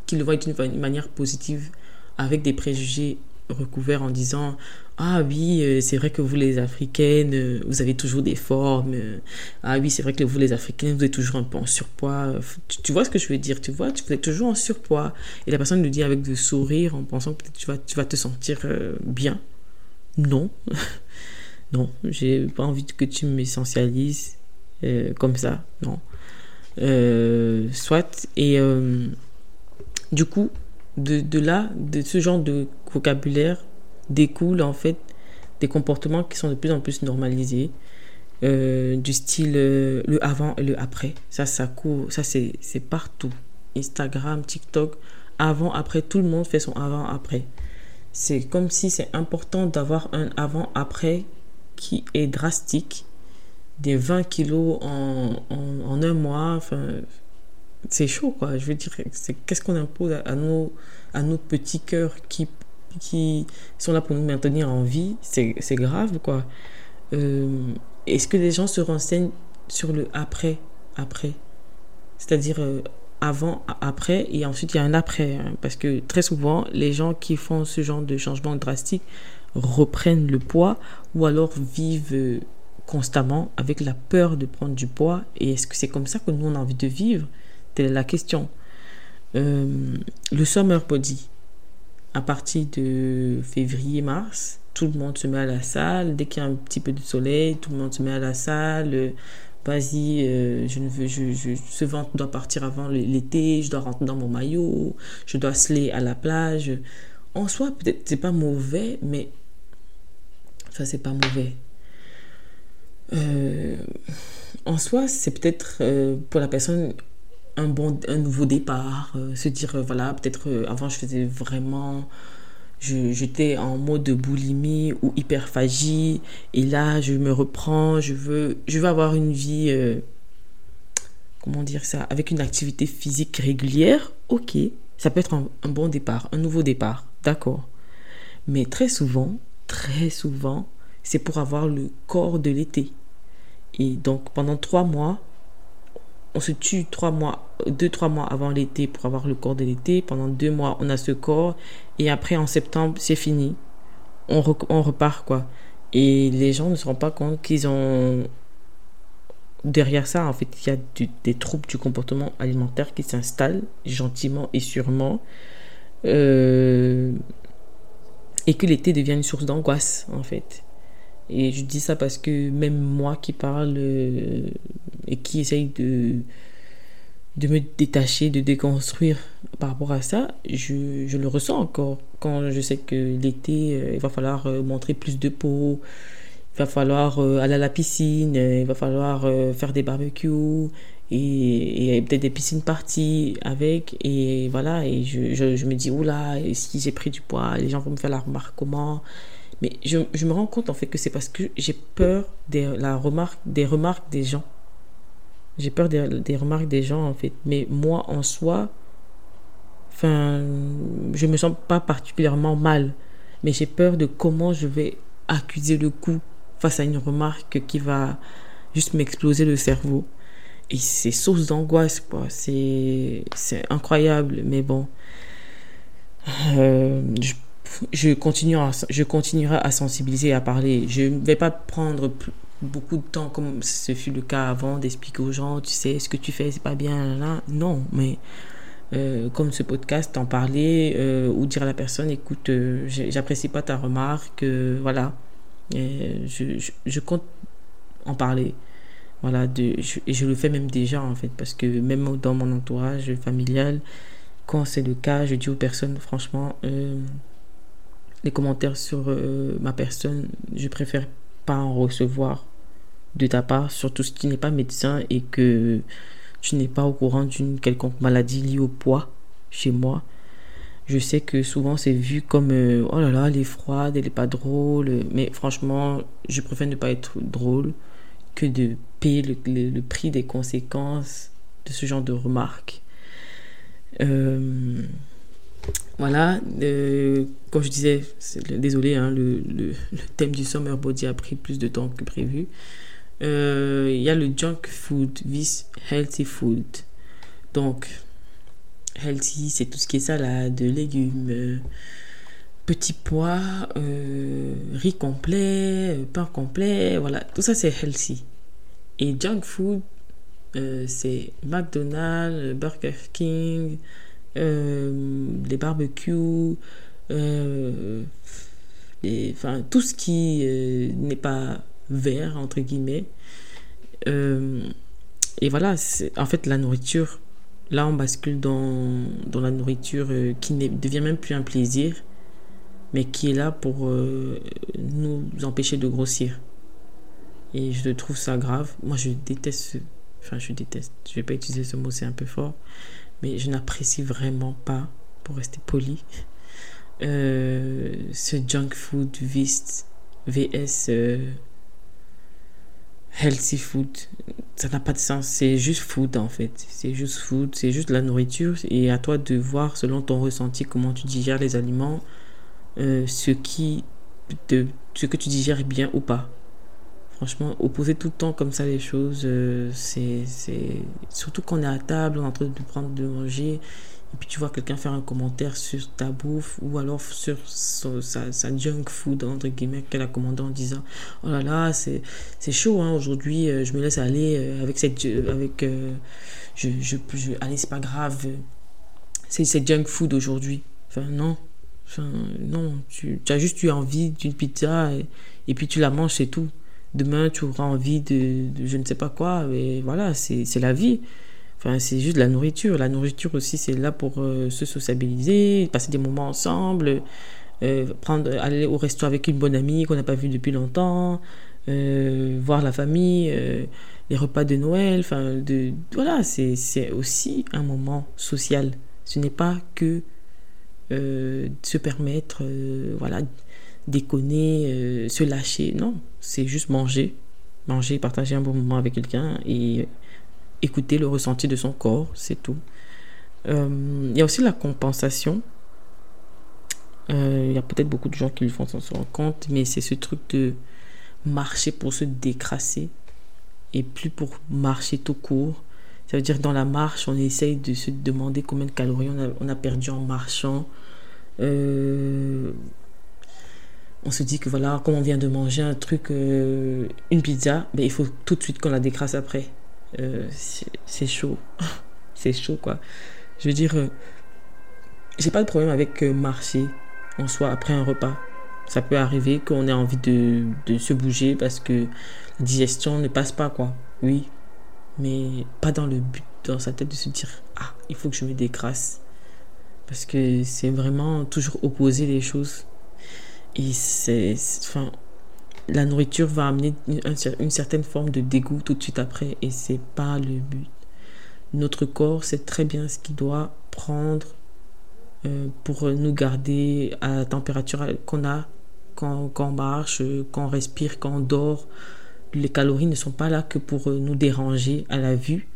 Speaker 1: qu'ils le voient d'une manière positive, avec des préjugés recouvert en disant ah oui, euh, c'est vrai que vous les Africaines, euh, vous avez toujours des formes. Euh, ah oui, c'est vrai que vous les Africaines, vous êtes toujours un peu en surpoids. Tu, vois ce que je veux dire, tu vois, tu es toujours en surpoids. Et la personne le dit avec de sourire en pensant que tu vas, tu vas te sentir bien. Non, non, j'ai pas envie que tu m'essentialises comme ça, non. soit, et du coup, de, de là, de ce genre de vocabulaire, découle en fait des comportements qui sont de plus en plus normalisés, euh, du style euh, le avant et le après. Ça, ça court, ça c'est partout. Instagram, TikTok, avant, après, tout le monde fait son avant, après. C'est comme si c'est important d'avoir un avant, après qui est drastique. Des 20 kilos en, en, un mois, c'est chaud quoi. Je veux dire, qu'est-ce qu'on impose à, nos, à nos petits cœurs qui qui sont là pour nous maintenir en vie, c'est grave, quoi. Euh, est-ce que les gens se renseignent sur le après, après? C'est-à-dire euh, avant, après, et ensuite il y a un après. Hein, parce que très souvent, les gens qui font ce genre de changement drastique reprennent le poids ou alors vivent euh, constamment avec la peur de prendre du poids. Et est-ce que c'est comme ça que nous, on a envie de vivre? Telle est la question. le summer body à partir de février-mars, tout le monde se met à la salle. Dès qu'il y a un petit peu de soleil, tout le monde se met à la salle. Vas-y, euh, je ne veux, je, je, ce ventre doit partir avant l'été, je dois rentrer dans mon maillot, je dois se à la plage. En soi, peut-être c'est pas mauvais, mais ça c'est pas mauvais. Euh, en soi, c'est peut-être euh, pour la personne un, bon, un nouveau départ, euh, se dire, euh, voilà, peut-être euh, avant je faisais vraiment, j'étais en mode boulimie ou hyperphagie, et là je me reprends, je veux, je veux avoir une vie, comment dire ça, avec une activité physique régulière, ok, ça peut être un, un bon départ, un nouveau départ, d'accord. Mais très souvent, très souvent, c'est pour avoir le corps de l'été. Et donc pendant trois mois, on se tue trois mois, deux, trois mois avant l'été pour avoir le corps de l'été. Pendant deux mois, on a ce corps. Et après, en septembre, c'est fini. On, repart, quoi. Et les gens ne se rendent pas compte qu'ils ont. Derrière ça, en fait, il y a des troubles du comportement alimentaire qui s'installent gentiment et sûrement. Euh, et que l'été devient une source d'angoisse, en fait. Et je dis ça parce que même moi qui parle euh, et qui essaye de, de me détacher, de déconstruire par rapport à ça, je, je le ressens encore. Quand je sais que l'été, euh, il va falloir euh, montrer plus de peau, il va falloir aller à la piscine, il va falloir faire des barbecues et, peut-être des piscines parties avec. Et voilà, et je, je, je me dis, oula, si j'ai pris du poids, les gens vont me faire la remarque comment? Mais je, je, me rends compte en fait que c'est parce que j'ai peur des, la remarque, des remarques des gens. J'ai peur des, des, remarques des gens en fait. Mais moi en soi, enfin, je me sens pas particulièrement mal. Mais j'ai peur de comment je vais accuser le coup face à une remarque qui va juste m'exploser le cerveau. Et c'est source d'angoisse, quoi. C'est incroyable, mais bon. Euh, je je, continue je continuerai à sensibiliser, à parler. Je ne vais pas prendre beaucoup de temps, comme ce fut le cas avant, d'expliquer aux gens, tu sais, ce que tu fais, c'est pas bien, là. Non, mais euh, comme ce podcast, en parler euh, ou dire à la personne, écoute, euh, j'apprécie pas ta remarque, voilà. Je, je, compte en parler. Voilà, de, et je le fais même déjà, en fait, parce que même dans mon entourage familial, quand c'est le cas, je dis aux personnes, franchement, les commentaires sur euh, ma personne, je préfère pas en recevoir de ta part, surtout si tu n'es pas médecin et que tu n'es pas au courant d'une quelconque maladie liée au poids chez moi. Je sais que souvent c'est vu comme euh, oh là là, elle est froide, elle pas drôle. Mais franchement, je préfère ne pas être drôle que de payer le, le prix des conséquences de ce genre de remarques. Euh, voilà, euh, comme je disais, désolé, hein, le, thème du summer body a pris plus de temps que prévu. Euh, il y a le junk food vis healthy food. Donc, healthy, c'est tout ce qui est salade, légumes, petits pois, riz complet, pain complet, voilà, tout ça c'est healthy. Et junk food, c'est McDonald's, Burger King, les barbecues, enfin, tout ce qui n'est pas vert, entre guillemets. et voilà, en fait, la nourriture, là, on bascule dans, dans la nourriture qui ne devient même plus un plaisir, mais qui est là pour euh, nous empêcher de grossir. Et je trouve ça grave. Moi, je déteste, enfin, je déteste, je vais pas utiliser ce mot, c'est un peu fort, mais je n'apprécie vraiment pas, pour rester poli, euh, ce junk food VS, VS euh, healthy food. Ça n'a pas de sens, c'est juste food en fait. C'est juste food, c'est juste la nourriture. Et à toi de voir selon ton ressenti comment tu digères les aliments euh, ce que tu digères bien ou pas. Franchement, opposer tout le temps comme ça les choses, euh, c'est, Surtout quand on est à table, on est en train de prendre, de manger, et puis tu vois quelqu'un faire un commentaire sur ta bouffe, ou alors sur sa, junk food, entre guillemets, qu'elle a commandé en disant Oh là là, c'est, c'est chaud, hein, aujourd'hui, euh, je me laisse aller avec cette. Avec, je, je, allez, c'est pas grave, c'est, c'est junk food aujourd'hui. Enfin, non, non, tu, as juste eu envie d'une pizza et, puis tu la manges, c'est tout. Demain, tu auras envie de, je ne sais pas quoi, et voilà, c'est la vie. Enfin, c'est juste la nourriture. La nourriture aussi, c'est là pour euh, se sociabiliser, passer des moments ensemble, euh, prendre, aller au resto avec une bonne amie qu'on n'a pas vue depuis longtemps, euh, voir la famille, les repas de Noël. Enfin, de, voilà, c'est aussi un moment social. Ce n'est pas que se permettre, voilà, déconner, se lâcher. Non, c'est juste manger, manger, partager un bon moment avec quelqu'un et écouter le ressenti de son corps, c'est tout. Il y a aussi la compensation. Il y a peut-être beaucoup de gens qui le font sans se rendre compte, mais c'est ce truc de marcher pour se décrasser et plus pour marcher tout court. Ça veut dire dans la marche, on essaye de se demander combien de calories on a, on a perdu en marchant. Euh, on se dit que voilà, comme on vient de manger un truc, euh, une pizza, ben, il faut tout de suite qu'on la décrasse après. Euh, c'est chaud. c'est chaud, quoi. Je veux dire, j'ai pas de problème avec marcher en soi après un repas. Ça peut arriver qu'on ait envie de, de se bouger parce que la digestion ne passe pas, quoi. Oui, mais pas dans le but, dans sa tête de se dire Ah, il faut que je me décrasse. Parce que c'est vraiment toujours opposer les choses. Et c'est. Enfin, la nourriture va amener une, certaine forme de dégoût tout de suite après. Et c'est pas le but. Notre corps sait très bien ce qu'il doit prendre euh, pour nous garder à la température qu'on a quand, on marche, quand on respire, quand on dort les calories ne sont pas là que pour euh, nous déranger à la vue.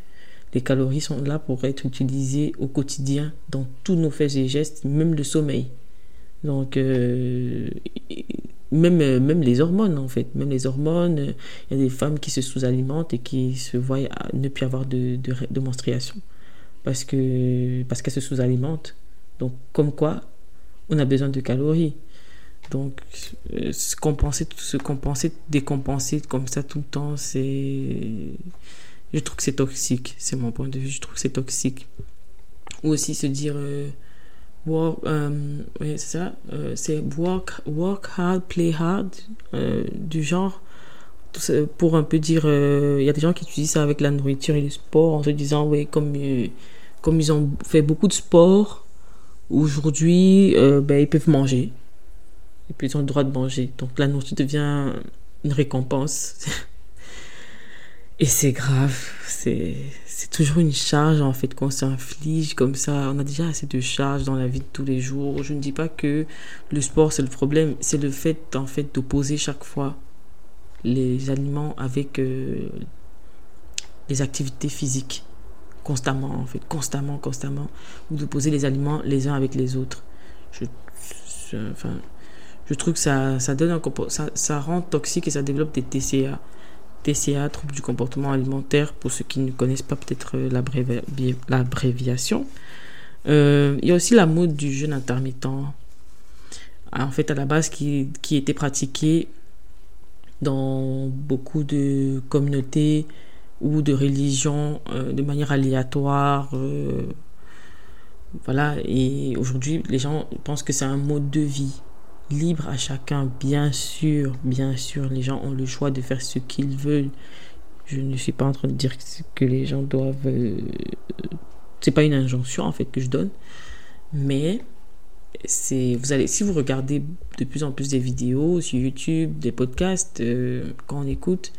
Speaker 1: Les calories sont là pour être utilisées au quotidien dans tous nos faits et gestes, même le sommeil. Donc, euh, même, euh, même les hormones, en fait. Même les hormones, il y a des femmes qui se sous-alimentent et qui se voient ne plus avoir de, de, menstruation parce qu'elles parce qu'elles se sous-alimentent. Donc, comme quoi, on a besoin de calories. Donc, euh, se compenser, se compenser, décompenser comme ça tout le temps, c'est. Je trouve que c'est toxique. C'est mon point de vue. Je trouve que c'est toxique. Ou aussi se dire. Euh, work, euh, c'est ça. c'est work, work hard, play hard. du genre. Pour un peu dire. Il y a des gens qui utilisent ça avec la nourriture et le sport en se disant, oui, comme, comme ils ont fait beaucoup de sport, aujourd'hui, ben, ils peuvent manger et puis ils ont le droit de manger. Donc la nourriture devient une récompense. et c'est grave, c'est toujours une charge en fait qu'on s'inflige comme ça. On a déjà assez de charges dans la vie de tous les jours. Je ne dis pas que le sport c'est le problème, c'est le fait en fait d'opposer chaque fois les aliments avec euh, les activités physiques constamment en fait, constamment, constamment, ou d'opposer les aliments les uns avec les autres. Je, enfin, je trouve que ça, ça, donne un, ça, ça rend toxique et ça développe des TCA. TCA, troubles du comportement alimentaire, pour ceux qui ne connaissent pas peut-être euh, l'abréviation. Euh, il y a aussi la mode du jeûne intermittent. en fait, à la base, qui, qui était pratiqué dans beaucoup de communautés ou de religions euh, de manière aléatoire. Euh, voilà, et aujourd'hui, les gens pensent que c'est un mode de vie libre à chacun, bien sûr, bien sûr, les gens ont le choix de faire ce qu'ils veulent. Je ne suis pas en train de dire que les gens doivent. Euh, c'est pas une injonction en fait que je donne, mais c'est vous allez si vous regardez de plus en plus des vidéos sur YouTube, des podcasts, euh, quand on écoute,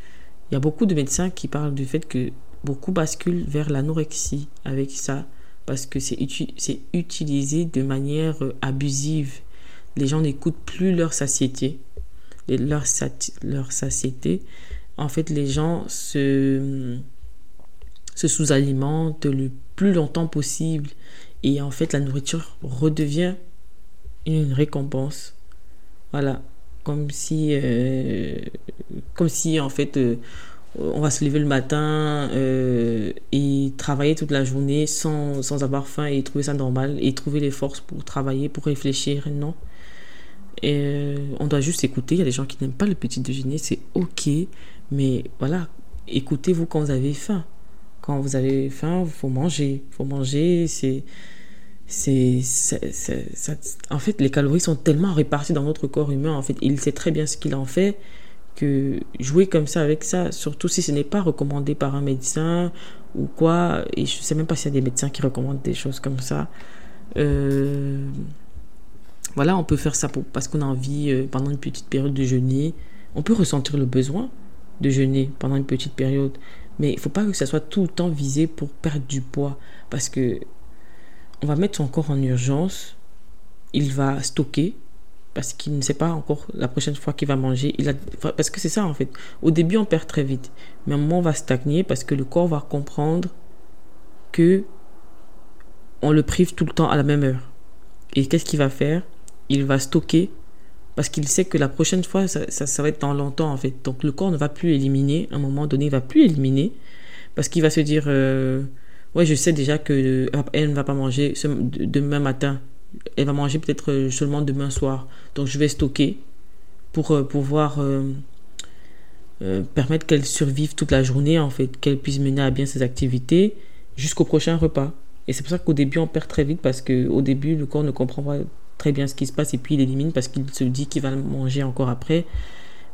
Speaker 1: il y a beaucoup de médecins qui parlent du fait que beaucoup basculent vers l'anorexie avec ça parce que c'est utilisé de manière euh, abusive. Les gens n'écoutent plus leur satiété, leur, leur satiété. En fait, les gens se, se sous-alimentent le plus longtemps possible et en fait la nourriture redevient une récompense. Voilà, comme si, euh, comme si en fait, euh, on va se lever le matin euh, et travailler toute la journée sans, sans, avoir faim et trouver ça normal et trouver les forces pour travailler, pour réfléchir. Non. Et on doit juste écouter. Il y a des gens qui n'aiment pas le petit déjeuner, c'est ok, mais voilà, écoutez-vous quand vous avez faim. Quand vous avez faim, il faut manger. Faut manger, c'est c'est, en fait, les calories sont tellement réparties dans notre corps humain. En fait, il sait très bien ce qu'il en fait que jouer comme ça avec ça, surtout si ce n'est pas recommandé par un médecin ou quoi, et je sais même pas s'il y a des médecins qui recommandent des choses comme ça. Euh, voilà, on peut faire ça pour, parce qu'on a envie euh, pendant une petite période de jeûner. On peut ressentir le besoin de jeûner pendant une petite période, mais il faut pas que ça soit tout le temps visé pour perdre du poids, parce que on va mettre son corps en urgence, il va stocker parce qu'il ne sait pas encore la prochaine fois qu'il va manger. Il a, parce que c'est ça en fait. Au début, on perd très vite, mais un moment, on va stagner parce que le corps va comprendre que on le prive tout le temps à la même heure. Et qu'est-ce qu'il va faire? Il va stocker parce qu'il sait que la prochaine fois, ça, va être dans longtemps en fait. Donc le corps ne va plus éliminer. À un moment donné, il va plus éliminer parce qu'il va se dire. Euh, ouais, je sais déjà que euh, ne va pas manger demain matin. Elle va manger peut-être euh, seulement demain soir. Donc je vais stocker pour pouvoir permettre qu'elle survive toute la journée, en fait, qu'elle puisse mener à bien ses activités jusqu'au prochain repas. Et c'est pour ça qu'au début, on perd très vite parce qu'au début, le corps ne comprend pas très bien ce qui se passe et puis il élimine parce qu'il se dit qu'il va manger encore après.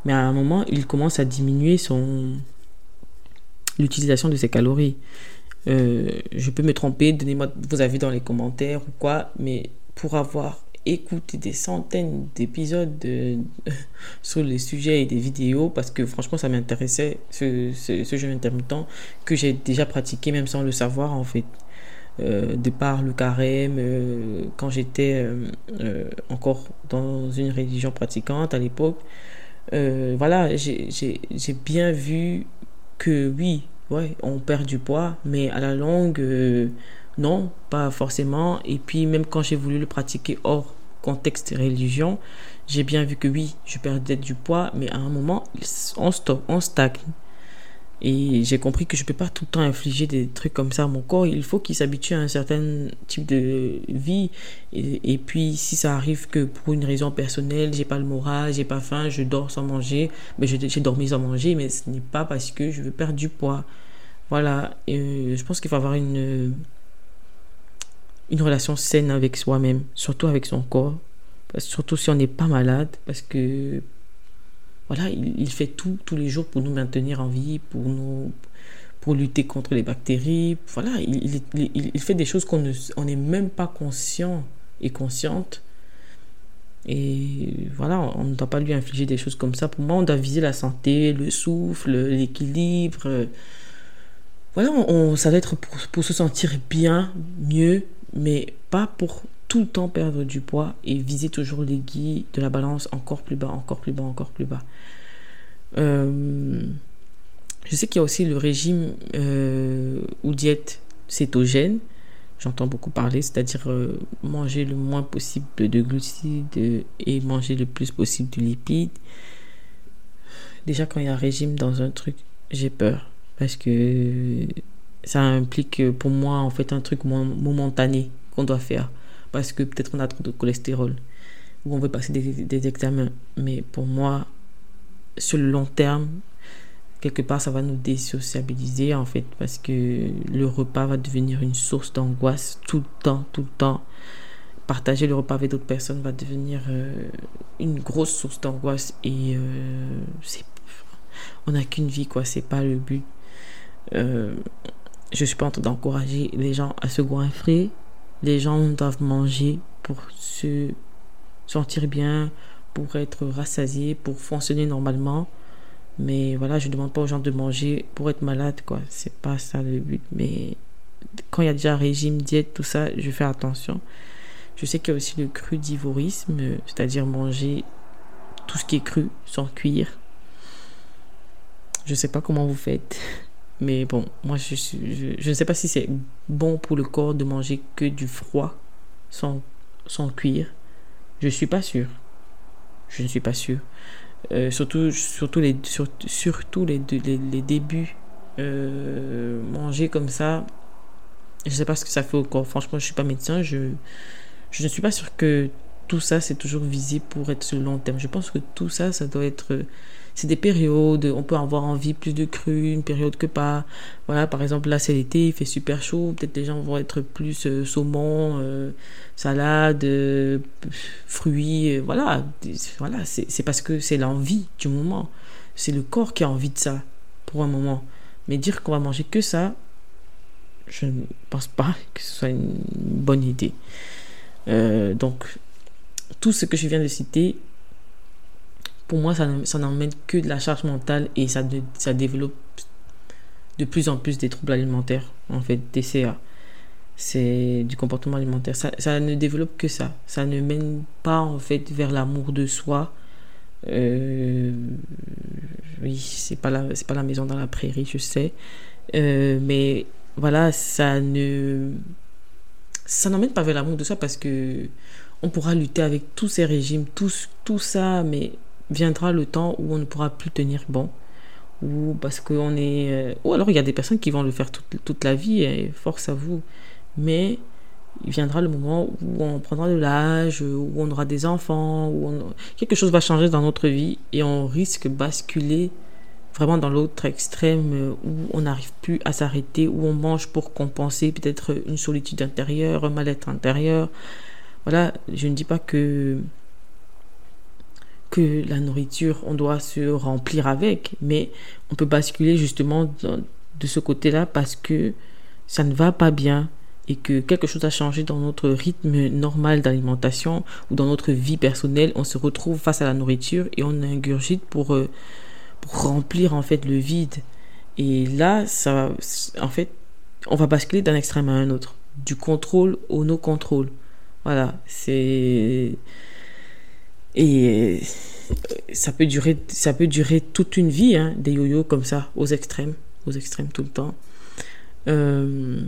Speaker 1: Mais à un moment, il commence à diminuer son l'utilisation de ses calories. Euh, je peux me tromper, donnez-moi vos avis dans les commentaires ou quoi, mais pour avoir écouté des centaines d'épisodes de, sur les sujets et des vidéos, parce que franchement ça m'intéressait, ce, ce, jeu intermittent, que j'ai déjà pratiqué même sans le savoir en fait. Euh, de par le carême, euh, quand j'étais encore dans une religion pratiquante à l'époque, voilà, j'ai bien vu que oui, ouais, on perd du poids, mais à la longue, euh, non, pas forcément. Et puis même quand j'ai voulu le pratiquer hors contexte religion, j'ai bien vu que oui, je perdais du poids, mais à un moment, on stop, on stagne. Et j'ai compris que je ne peux pas tout le temps infliger des trucs comme ça à mon corps. Il faut qu'il s'habitue à un certain type de vie. Et, puis, si ça arrive que pour une raison personnelle, j'ai pas le moral, j'ai pas faim, je dors sans manger, mais j'ai dormi sans manger, mais ce n'est pas parce que je veux perdre du poids. Voilà. Euh, je pense qu'il faut avoir une, une relation saine avec soi-même, surtout avec son corps. Surtout si on n'est pas malade, parce que voilà, il, fait tout tous les jours pour nous maintenir en vie, pour nous pour lutter contre les bactéries. Voilà, il, fait des choses qu'on n'est même pas conscient et consciente. Et voilà, on ne doit pas lui infliger des choses comme ça. Pour moi, on doit viser la santé, le souffle, l'équilibre. Voilà, on, ça va être pour, pour se sentir bien, mieux, mais pas pour tout le temps perdre du poids et viser toujours guides de la balance encore plus bas, encore plus bas, encore plus bas. Euh, je sais qu'il y a aussi le régime euh, ou diète cétogène. J'entends beaucoup parler, c'est-à-dire euh, manger le moins possible de glucides et manger le plus possible de lipides. Déjà, quand il y a un régime dans un truc, j'ai peur parce que ça implique pour moi en fait un truc momentané qu'on doit faire parce que peut-être on a trop de cholestérol. où on veut passer des, examens. Mais pour moi, sur le long terme, quelque part, ça va nous désociabiliser en fait, parce que le repas va devenir une source d'angoisse tout le temps, tout le temps. Partager le repas avec d'autres personnes va devenir euh, une grosse source d'angoisse et euh, on n'a qu'une vie quoi, c'est pas le but. Euh, je suis pas en train d'encourager les gens à se goinfrer. Les gens doivent manger pour se sentir bien, pour être rassasiés, pour fonctionner normalement. Mais voilà, je ne demande pas aux gens de manger pour être malade, quoi. C'est pas ça le but. Mais quand il y a déjà régime, diète, tout ça, je fais attention. Je sais qu'il y a aussi le crudivorisme, c'est-à-dire manger tout ce qui est cru sans cuire. Je sais pas comment vous faites. Mais bon, moi, je, je, je ne sais pas si c'est bon pour le corps de manger que du froid sans, sans cuire. Je ne suis pas sûr. Je ne suis pas sûr. Euh, surtout, surtout, les, surtout les, les, les débuts. Euh, manger comme ça, je ne sais pas ce que ça fait au corps. Franchement, je ne suis pas médecin. Je, je ne suis pas sûr que tout ça, c'est toujours visé pour être sur le long terme. Je pense que tout ça, ça doit être c'est des périodes, on peut avoir envie plus de cru, une période que pas. Voilà, par exemple, là c'est l'été, il fait super chaud, peut-être les gens vont être plus euh, saumon, euh, salade, euh, fruits, voilà. Voilà, c'est parce que c'est l'envie du moment. C'est le corps qui a envie de ça pour un moment. Mais dire qu'on va manger que ça, je ne pense pas que ce soit une bonne idée. donc, tout ce que je viens de citer, pour moi, ça, ça n'emmène que de la charge mentale et ça, ça développe de plus en plus des troubles alimentaires, en fait, TCA. C'est du comportement alimentaire. Ça, ça, ne développe que ça. Ça ne mène pas, en fait, vers l'amour de soi. Euh, oui, c'est pas, la, pas la maison dans la prairie, je sais. Euh, mais voilà, ça ne. Ça n'emmène pas vers l'amour de soi parce que on pourra lutter avec tous ces régimes, tout, tout ça, mais viendra le temps où on ne pourra plus tenir bon ou parce qu'on est euh, ou alors il y a des personnes qui vont le faire toute, toute la vie et force à vous. Mais il viendra le moment où on prendra de l'âge où on aura des enfants où quelque chose va changer dans notre vie et on risque de basculer vraiment dans l'autre extrême où on n'arrive plus à s'arrêter où on mange pour compenser peut-être une solitude intérieure un mal-être intérieur. Voilà je ne dis pas que que la nourriture, on doit se remplir avec, mais on peut basculer justement de ce côté-là parce que ça ne va pas bien et que quelque chose a changé dans notre rythme normal d'alimentation ou dans notre vie personnelle, on se retrouve face à la nourriture et on ingurgite pour, euh, pour remplir en fait le vide. Et là, ça, en fait, on va basculer d'un extrême à un autre, du contrôle au no-contrôle. Voilà, c'est et euh, ça peut durer, ça peut durer toute une vie, hein, des yo-yo comme ça, aux extrêmes, aux extrêmes tout le temps. Euh,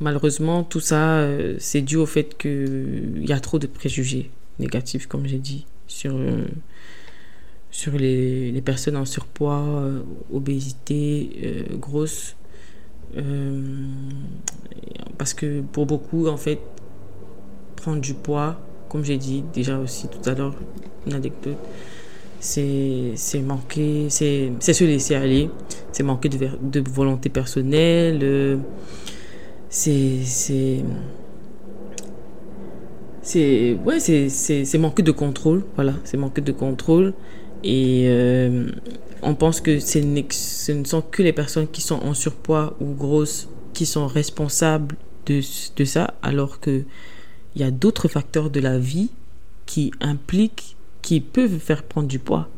Speaker 1: malheureusement, tout ça, euh, c'est dû au fait qu'il y a trop de préjugés négatifs, comme j'ai dit, sur, sur les, les, personnes en surpoids, obésité, grosse. parce que pour beaucoup, en fait, prendre du poids, comme j'ai dit déjà aussi tout à l'heure, une anecdote, c'est manquer, c'est se laisser aller, c'est manquer de, de, volonté personnelle, euh, c'est c'est ouais c'est manquer de contrôle voilà c'est manquer de contrôle et euh, on pense que ce ne sont que les personnes qui sont en surpoids ou grosses qui sont responsables de, de ça alors que il y a d'autres facteurs de la vie qui impliquent, qui peuvent faire prendre du poids.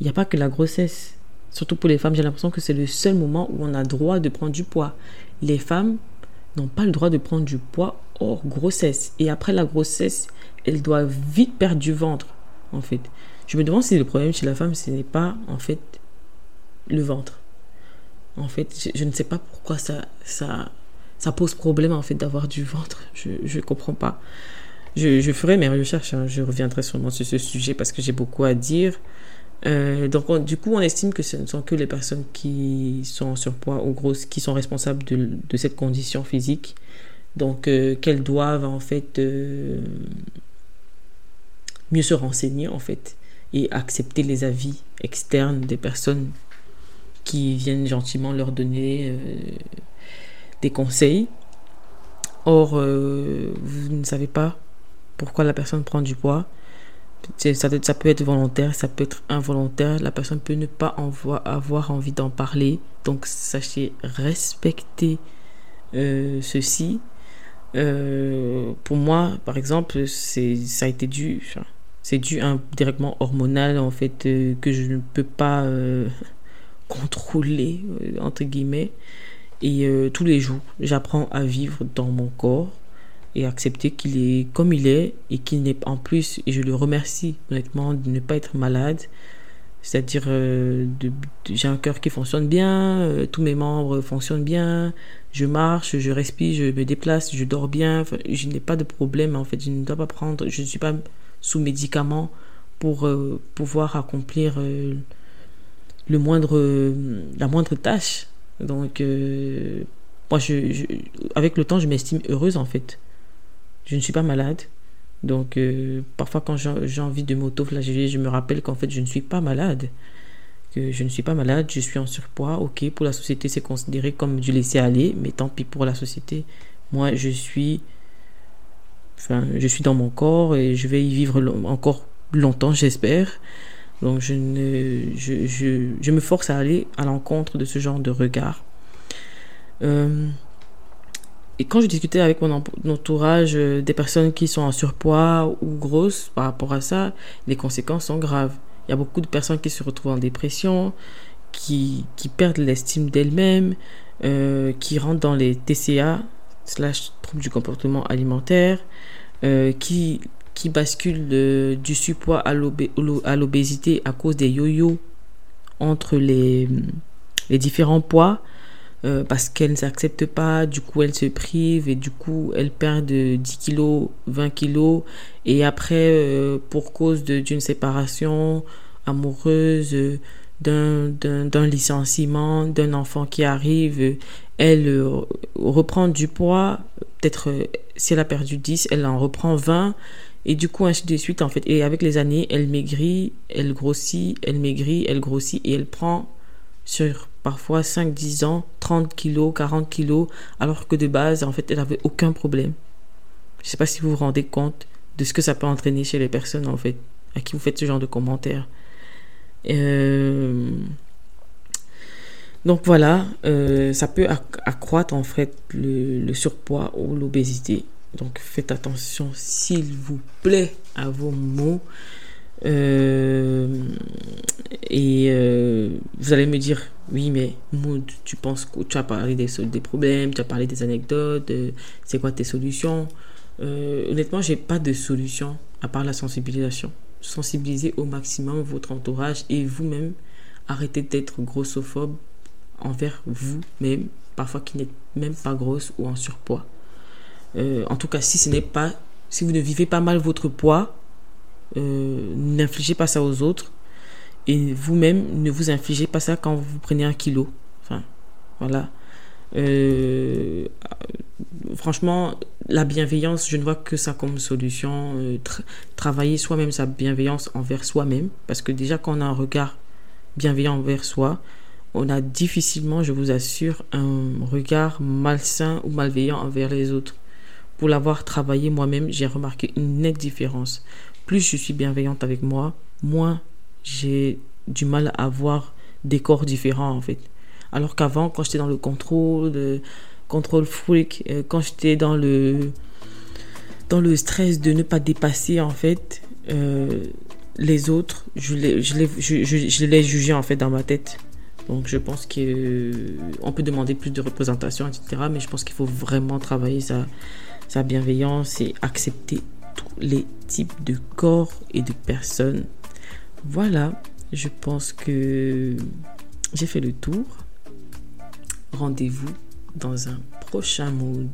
Speaker 1: Il n'y a pas que la grossesse. Surtout pour les femmes, j'ai l'impression que c'est le seul moment où on a droit de prendre du poids. Les femmes n'ont pas le droit de prendre du poids hors grossesse. Et après la grossesse, elles doivent vite perdre du ventre, en fait. Je me demande si le problème chez la femme, ce n'est pas, en fait, le ventre. En fait, je, ne sais pas pourquoi ça, ça, ça pose problème en fait d'avoir du ventre. Je ne comprends pas. Je, je, ferai mes recherches, hein. je reviendrai sûrement sur ce sujet parce que j'ai beaucoup à dire. Euh, donc du coup, on estime que ce ne sont que les personnes qui sont en surpoids ou grosses qui sont responsables de, de cette condition physique. Donc euh, qu'elles doivent en fait... Euh, mieux se renseigner en fait et accepter les avis externes des personnes qui viennent gentiment leur donner des conseils. Or, vous ne savez pas pourquoi la personne prend du poids ça, ça, peut être volontaire, ça peut être involontaire. La personne peut ne pas avoir envie d'en parler. Donc, sachez respecter euh, ceci. Euh, pour moi, par exemple, ça a été dû, c'est dû un directement hormonal en fait euh, que je ne peux pas contrôler entre guillemets. Et tous les jours, j'apprends à vivre dans mon corps et accepter qu'il est comme il est et qu'il n'est en plus, et je le remercie honnêtement de ne pas être malade. C'est-à-dire, euh, j'ai un cœur qui fonctionne bien, euh, tous mes membres fonctionnent bien, je marche, je respire, je me déplace, je dors bien, je n'ai pas de problème en fait, je ne dois pas prendre, je ne suis pas sous médicaments pour euh, pouvoir accomplir la moindre tâche. Donc, moi, je, avec le temps, je m'estime heureuse en fait. Je ne suis pas malade. Donc, euh, parfois, quand j'ai envie de m'auto-flageller, je me rappelle qu'en fait, je ne suis pas malade. Que je ne suis pas malade, je suis en surpoids. Ok, pour la société, c'est considéré comme du laisser aller, mais tant pis pour la société. Moi, je suis. Enfin, je suis dans mon corps et je vais y vivre encore longtemps, j'espère. Donc, je, ne, je, je, me force à aller à l'encontre de ce genre de regard. Euh, et quand je discutais avec mon entourage euh, des personnes qui sont en surpoids ou grosses par rapport à ça, les conséquences sont graves. Il y a beaucoup de personnes qui se retrouvent en dépression, qui, qui perdent l'estime d'elles-mêmes, euh, qui rentrent dans les TCA, slash troubles du comportement alimentaire, qui, qui basculent du surpoids à l'obésité à cause des yo-yo entre les, les différents poids euh, parce qu'elle ne pas, du coup elle se prive et du coup elle perd de 10 kilos, 20 kilos. Et après euh, pour cause d'une séparation amoureuse, d'un licenciement, d'un enfant qui arrive, elle euh, reprend du poids, peut-être si elle a perdu 10, elle en reprend 20 et du coup ainsi de suite en fait et avec les années elle maigrit, elle grossit, elle maigrit, elle grossit et elle prend sur parfois 5, 10 ans, 30 kilos, 40 kilos, alors que de base, en fait, elle n'avait aucun problème. Je ne sais pas si vous vous rendez compte de ce que ça peut entraîner chez les personnes, en fait, à qui vous faites ce genre de commentaires. Euh, donc voilà, euh, ça peut accroître en fait le surpoids ou l'obésité. Donc faites attention, s'il vous plaît, à vos mots. Euh, et euh, vous allez me dire, oui, mais tu penses que tu as parlé des, des problèmes, tu as parlé des anecdotes, euh, c'est quoi tes solutions? Honnêtement, j'ai pas de solution à part la sensibilisation. Sensibiliser au maximum votre entourage et vous-même. Arrêtez d'être grossophobe envers vous-même, parfois qui n'êtes même pas grosse ou en surpoids. En tout cas, si ce n'est pas, si vous ne vivez pas mal votre poids, euh, n'infligez pas ça aux autres. Et vous-même, ne vous infligez pas ça quand vous prenez un kilo. Voilà. Euh, franchement, la bienveillance, je ne vois que ça comme solution. Euh, travailler soi-même sa bienveillance envers soi-même. Parce que déjà, quand on a un regard bienveillant envers soi, on a difficilement, je vous assure, un regard malsain ou malveillant envers les autres. Pour l'avoir travaillé moi-même, j'ai remarqué une nette différence plus je suis bienveillante avec moi, moins j'ai du mal à avoir des corps différents en fait. Alors qu'avant, quand j'étais dans le contrôle, le contrôle freak, euh, quand j'étais dans le dans le stress de ne pas dépasser en fait euh, les autres, je les, je, les, je, les jugeais en fait dans ma tête. Donc je pense qu'on euh, peut demander plus de représentation, etc. Mais je pense qu'il faut vraiment travailler sa, sa bienveillance et accepter tous les types de corps et de personnes. Voilà, je pense que j'ai fait le tour. Rendez-vous dans un prochain mood.